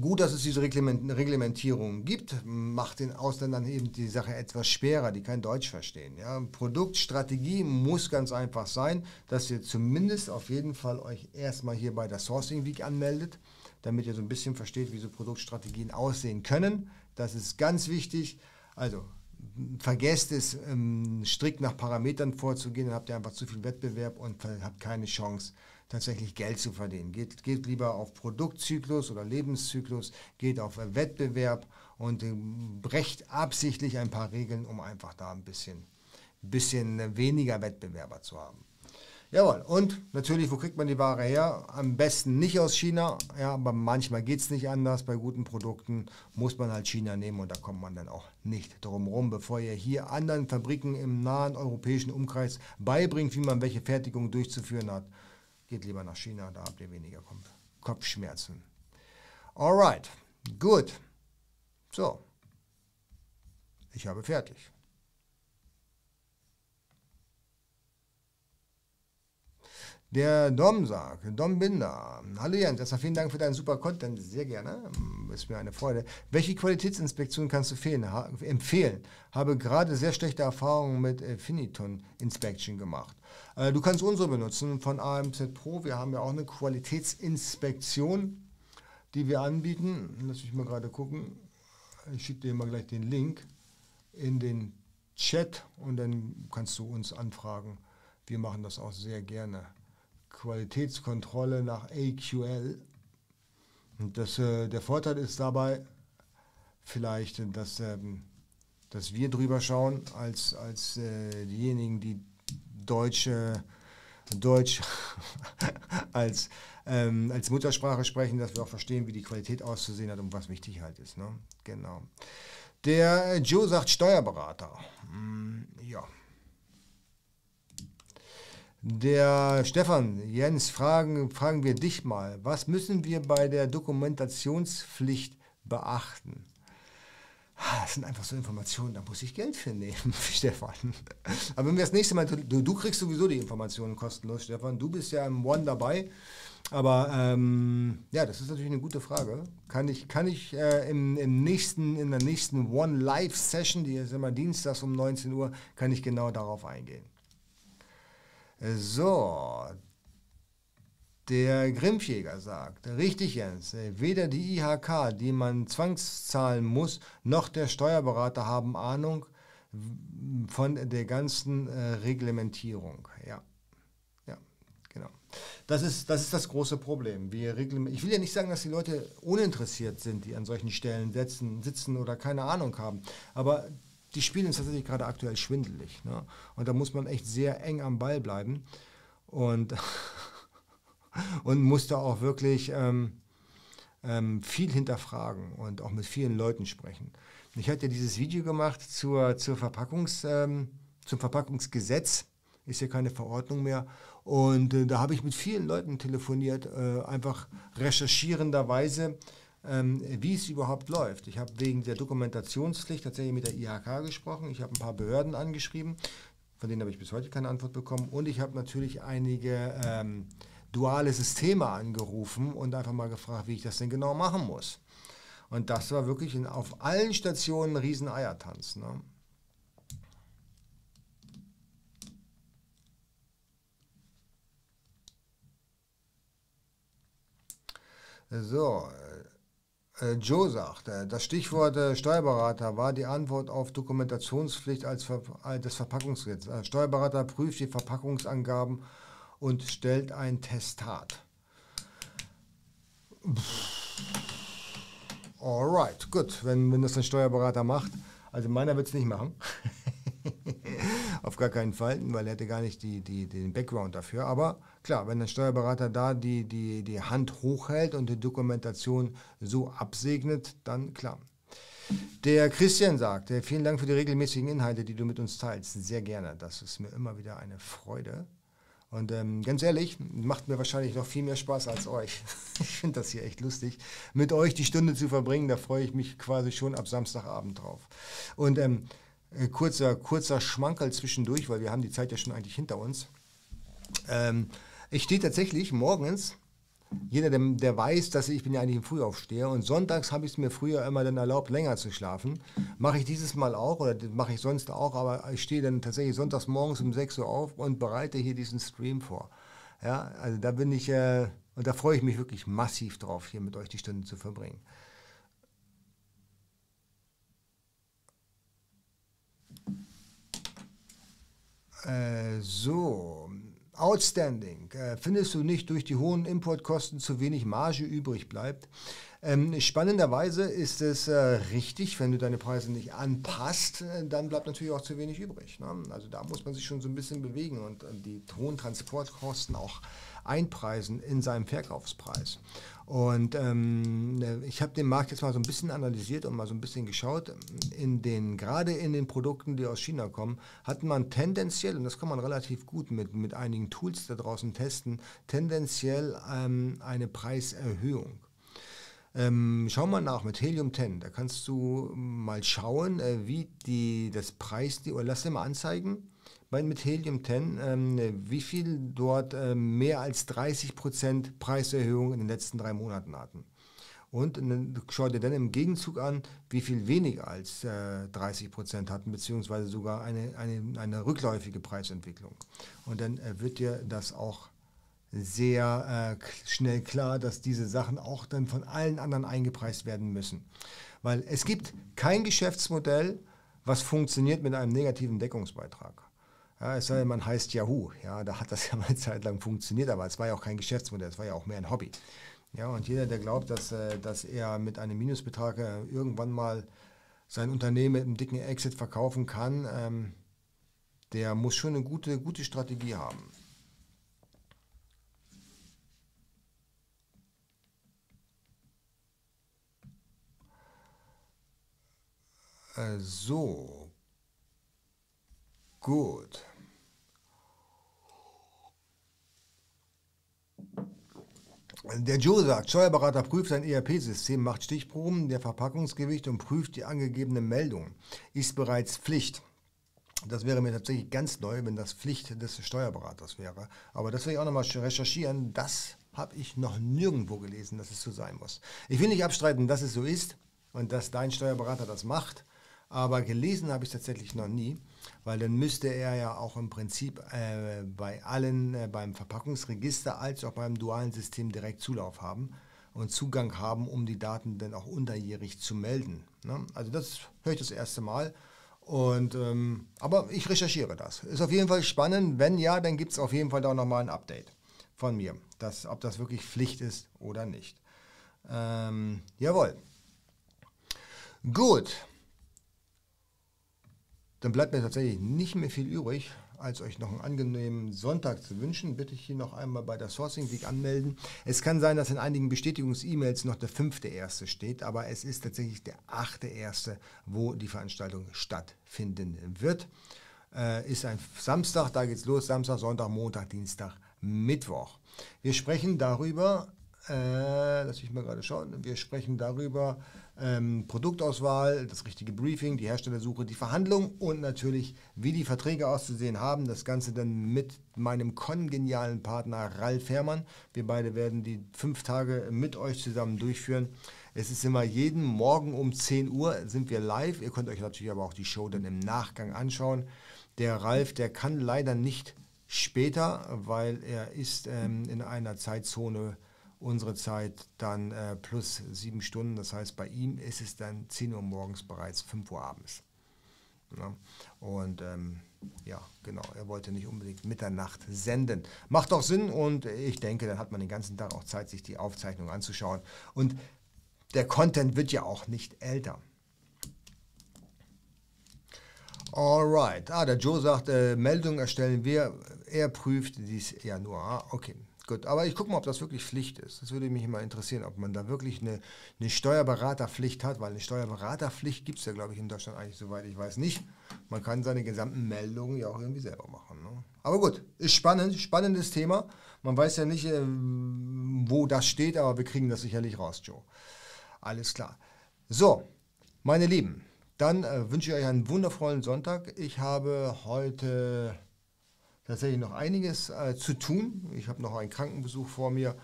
gut, dass es diese Reglementierung gibt, macht den Ausländern eben die Sache etwas schwerer, die kein Deutsch verstehen. Ja, Produktstrategie muss ganz einfach sein, dass ihr zumindest auf jeden Fall euch erstmal hier bei der Sourcing Week anmeldet, damit ihr so ein bisschen versteht, wie so Produktstrategien aussehen können. Das ist ganz wichtig. Also vergesst es, ähm, strikt nach Parametern vorzugehen, dann habt ihr einfach zu viel Wettbewerb und habt keine Chance, tatsächlich Geld zu verdienen. Geht, geht lieber auf Produktzyklus oder Lebenszyklus, geht auf Wettbewerb und äh, brecht absichtlich ein paar Regeln, um einfach da ein bisschen, bisschen weniger Wettbewerber zu haben. Jawohl, und natürlich, wo kriegt man die Ware her? Am besten nicht aus China, ja, aber manchmal geht es nicht anders. Bei guten Produkten muss man halt China nehmen und da kommt man dann auch nicht drum rum, bevor ihr hier anderen Fabriken im nahen europäischen Umkreis beibringt, wie man welche Fertigung durchzuführen hat. Geht lieber nach China, da habt ihr weniger Kopfschmerzen. Alright, gut. So, ich habe fertig. Der Dom sagt, Dom Binder, hallo Jens, erstmal vielen Dank für deinen super Content, sehr gerne, ist mir eine Freude. Welche Qualitätsinspektion kannst du empfehlen? Habe gerade sehr schlechte Erfahrungen mit Finiton Inspection gemacht. Äh, du kannst unsere benutzen von AMZ Pro, wir haben ja auch eine Qualitätsinspektion, die wir anbieten. Lass mich mal gerade gucken, ich schicke dir mal gleich den Link in den Chat und dann kannst du uns anfragen. Wir machen das auch sehr gerne. Qualitätskontrolle nach AQL. Und das, äh, der Vorteil ist dabei vielleicht, dass, ähm, dass wir drüber schauen, als, als äh, diejenigen, die deutsche, Deutsch als, ähm, als Muttersprache sprechen, dass wir auch verstehen, wie die Qualität auszusehen hat und was wichtig halt ist. Ne? Genau. Der Joe sagt Steuerberater. Mm, ja. Der Stefan, Jens, fragen, fragen wir dich mal, was müssen wir bei der Dokumentationspflicht beachten? Ah, das sind einfach so Informationen, da muss ich Geld für nehmen, Stefan. Aber wenn wir das nächste Mal, du, du, kriegst sowieso die Informationen kostenlos, Stefan. Du bist ja im One dabei. Aber ähm, ja, das ist natürlich eine gute Frage. Kann ich, kann ich äh, im, im nächsten, in der nächsten One Live Session, die ist immer dienstags um 19 Uhr, kann ich genau darauf eingehen. So, der Grimpfjäger sagt, richtig Jens, weder die IHK, die man zwangszahlen muss, noch der Steuerberater haben Ahnung von der ganzen äh, Reglementierung. Ja, ja, Genau. Das ist, das ist das große Problem. Wir ich will ja nicht sagen, dass die Leute uninteressiert sind, die an solchen Stellen sitzen, sitzen oder keine Ahnung haben. Aber die spielen tatsächlich gerade aktuell schwindelig. Ne? Und da muss man echt sehr eng am Ball bleiben. Und, und muss da auch wirklich ähm, ähm, viel hinterfragen und auch mit vielen Leuten sprechen. Ich hatte dieses Video gemacht zur, zur Verpackungs, ähm, zum Verpackungsgesetz. Ist ja keine Verordnung mehr. Und äh, da habe ich mit vielen Leuten telefoniert, äh, einfach recherchierenderweise, ähm, wie es überhaupt läuft. Ich habe wegen der Dokumentationspflicht tatsächlich mit der IHK gesprochen. Ich habe ein paar Behörden angeschrieben, von denen habe ich bis heute keine Antwort bekommen. Und ich habe natürlich einige ähm, duale Systeme angerufen und einfach mal gefragt, wie ich das denn genau machen muss. Und das war wirklich in, auf allen Stationen ein riesen Eiertanz. Ne? So, Joe sagt, äh, das Stichwort äh, Steuerberater war die Antwort auf Dokumentationspflicht als Ver äh, des Verpackungsgesetzes. Steuerberater prüft die Verpackungsangaben und stellt ein Testat. Alright, gut, wenn, wenn das ein Steuerberater macht. Also meiner wird es nicht machen. Auf gar keinen Fall, weil er hätte gar nicht die, die, den Background dafür. Aber klar, wenn der Steuerberater da die, die, die Hand hochhält und die Dokumentation so absegnet, dann klar. Der Christian sagt, vielen Dank für die regelmäßigen Inhalte, die du mit uns teilst. Sehr gerne. Das ist mir immer wieder eine Freude. Und ähm, ganz ehrlich, macht mir wahrscheinlich noch viel mehr Spaß als euch. ich finde das hier echt lustig, mit euch die Stunde zu verbringen. Da freue ich mich quasi schon ab Samstagabend drauf. Und ähm, äh, kurzer, kurzer Schmankerl zwischendurch, weil wir haben die Zeit ja schon eigentlich hinter uns. Ähm, ich stehe tatsächlich morgens jeder, der, der, weiß, dass ich bin ja eigentlich ein Frühaufsteher und sonntags habe ich es mir früher immer dann erlaubt, länger zu schlafen. Mache ich dieses Mal auch oder mache ich sonst auch, aber ich stehe dann tatsächlich sonntags morgens um 6 Uhr auf und bereite hier diesen Stream vor. Ja, also da bin ich, äh, und da freue ich mich wirklich massiv drauf, hier mit euch die Stunde zu verbringen. Äh, so, Outstanding. Äh, findest du nicht, durch die hohen Importkosten zu wenig Marge übrig bleibt? Ähm, spannenderweise ist es äh, richtig, wenn du deine Preise nicht anpasst, äh, dann bleibt natürlich auch zu wenig übrig. Ne? Also da muss man sich schon so ein bisschen bewegen und die hohen Transportkosten auch einpreisen in seinem Verkaufspreis. Und ähm, ich habe den Markt jetzt mal so ein bisschen analysiert und mal so ein bisschen geschaut. In den, gerade in den Produkten, die aus China kommen, hat man tendenziell, und das kann man relativ gut mit, mit einigen Tools da draußen testen, tendenziell ähm, eine Preiserhöhung. Ähm, schau mal nach mit Helium 10. Da kannst du mal schauen, äh, wie die, das Preis, die, oder lass dir mal anzeigen, bei, mit Helium 10, ähm, wie viel dort äh, mehr als 30% Preiserhöhung in den letzten drei Monaten hatten. Und schau dir dann im Gegenzug an, wie viel weniger als äh, 30% hatten, beziehungsweise sogar eine, eine, eine rückläufige Preisentwicklung. Und dann äh, wird dir das auch sehr äh, schnell klar, dass diese Sachen auch dann von allen anderen eingepreist werden müssen. Weil es gibt kein Geschäftsmodell, was funktioniert mit einem negativen Deckungsbeitrag. Ja, es sei denn, man heißt Yahoo. Ja, da hat das ja mal eine Zeit lang funktioniert, aber es war ja auch kein Geschäftsmodell, es war ja auch mehr ein Hobby. Ja, und jeder, der glaubt, dass, äh, dass er mit einem Minusbetrag äh, irgendwann mal sein Unternehmen mit einem dicken Exit verkaufen kann, ähm, der muss schon eine gute, gute Strategie haben. Äh, so. Gut. Der Joe sagt, Steuerberater prüft sein ERP-System, macht Stichproben der Verpackungsgewicht und prüft die angegebene Meldung. Ist bereits Pflicht. Das wäre mir tatsächlich ganz neu, wenn das Pflicht des Steuerberaters wäre. Aber das will ich auch nochmal recherchieren. Das habe ich noch nirgendwo gelesen, dass es so sein muss. Ich will nicht abstreiten, dass es so ist und dass dein Steuerberater das macht. Aber gelesen habe ich tatsächlich noch nie, weil dann müsste er ja auch im Prinzip äh, bei allen, äh, beim Verpackungsregister als auch beim dualen System direkt Zulauf haben und Zugang haben, um die Daten dann auch unterjährig zu melden. Ne? Also das höre ich das erste Mal. Und, ähm, aber ich recherchiere das. Ist auf jeden Fall spannend. Wenn ja, dann gibt es auf jeden Fall da nochmal ein Update. von mir, dass, ob das wirklich Pflicht ist oder nicht. Ähm, jawohl. Gut. Dann bleibt mir tatsächlich nicht mehr viel übrig, als euch noch einen angenehmen Sonntag zu wünschen. Bitte ich hier noch einmal bei der Sourcing Week anmelden. Es kann sein, dass in einigen Bestätigungs-E-Mails noch der fünfte erste steht, aber es ist tatsächlich der achte erste, wo die Veranstaltung stattfinden wird. Äh, ist ein Samstag, da geht's los. Samstag, Sonntag, Montag, Dienstag, Mittwoch. Wir sprechen darüber, äh, lass ich mal gerade schauen, wir sprechen darüber, ähm, Produktauswahl, das richtige Briefing, die Herstellersuche, die Verhandlung und natürlich, wie die Verträge auszusehen haben. Das Ganze dann mit meinem kongenialen Partner Ralf Herrmann. Wir beide werden die fünf Tage mit euch zusammen durchführen. Es ist immer jeden Morgen um 10 Uhr sind wir live. Ihr könnt euch natürlich aber auch die Show dann im Nachgang anschauen. Der Ralf, der kann leider nicht später, weil er ist ähm, in einer Zeitzone unsere Zeit dann äh, plus sieben Stunden. Das heißt, bei ihm ist es dann 10 Uhr morgens bereits 5 Uhr abends. Ja? Und ähm, ja, genau, er wollte nicht unbedingt Mitternacht senden. Macht doch Sinn und ich denke, dann hat man den ganzen Tag auch Zeit, sich die Aufzeichnung anzuschauen. Und der Content wird ja auch nicht älter. Alright. Ah, der Joe sagt, äh, Meldung erstellen wir. Er prüft dies ja nur. Ah, okay. Gut, aber ich gucke mal, ob das wirklich Pflicht ist. Das würde mich immer interessieren, ob man da wirklich eine, eine Steuerberaterpflicht hat, weil eine Steuerberaterpflicht gibt es ja, glaube ich, in Deutschland eigentlich, soweit ich weiß, nicht. Man kann seine gesamten Meldungen ja auch irgendwie selber machen. Ne? Aber gut, ist spannend, spannendes Thema. Man weiß ja nicht, äh, wo das steht, aber wir kriegen das sicherlich raus, Joe. Alles klar. So, meine Lieben, dann äh, wünsche ich euch einen wundervollen Sonntag. Ich habe heute tatsächlich noch einiges äh, zu tun. Ich habe noch einen Krankenbesuch vor mir.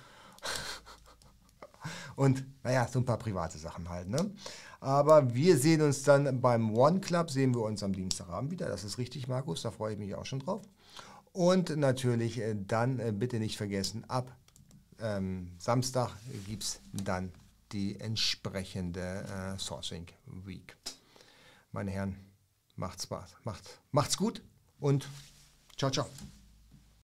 Und naja, so ein paar private Sachen halt. Ne? Aber wir sehen uns dann beim One Club, sehen wir uns am Dienstagabend wieder. Das ist richtig, Markus, da freue ich mich auch schon drauf. Und natürlich äh, dann äh, bitte nicht vergessen, ab ähm, Samstag gibt es dann die entsprechende äh, Sourcing Week. Meine Herren, macht's Spaß, macht, macht's gut und Tchau, tchau.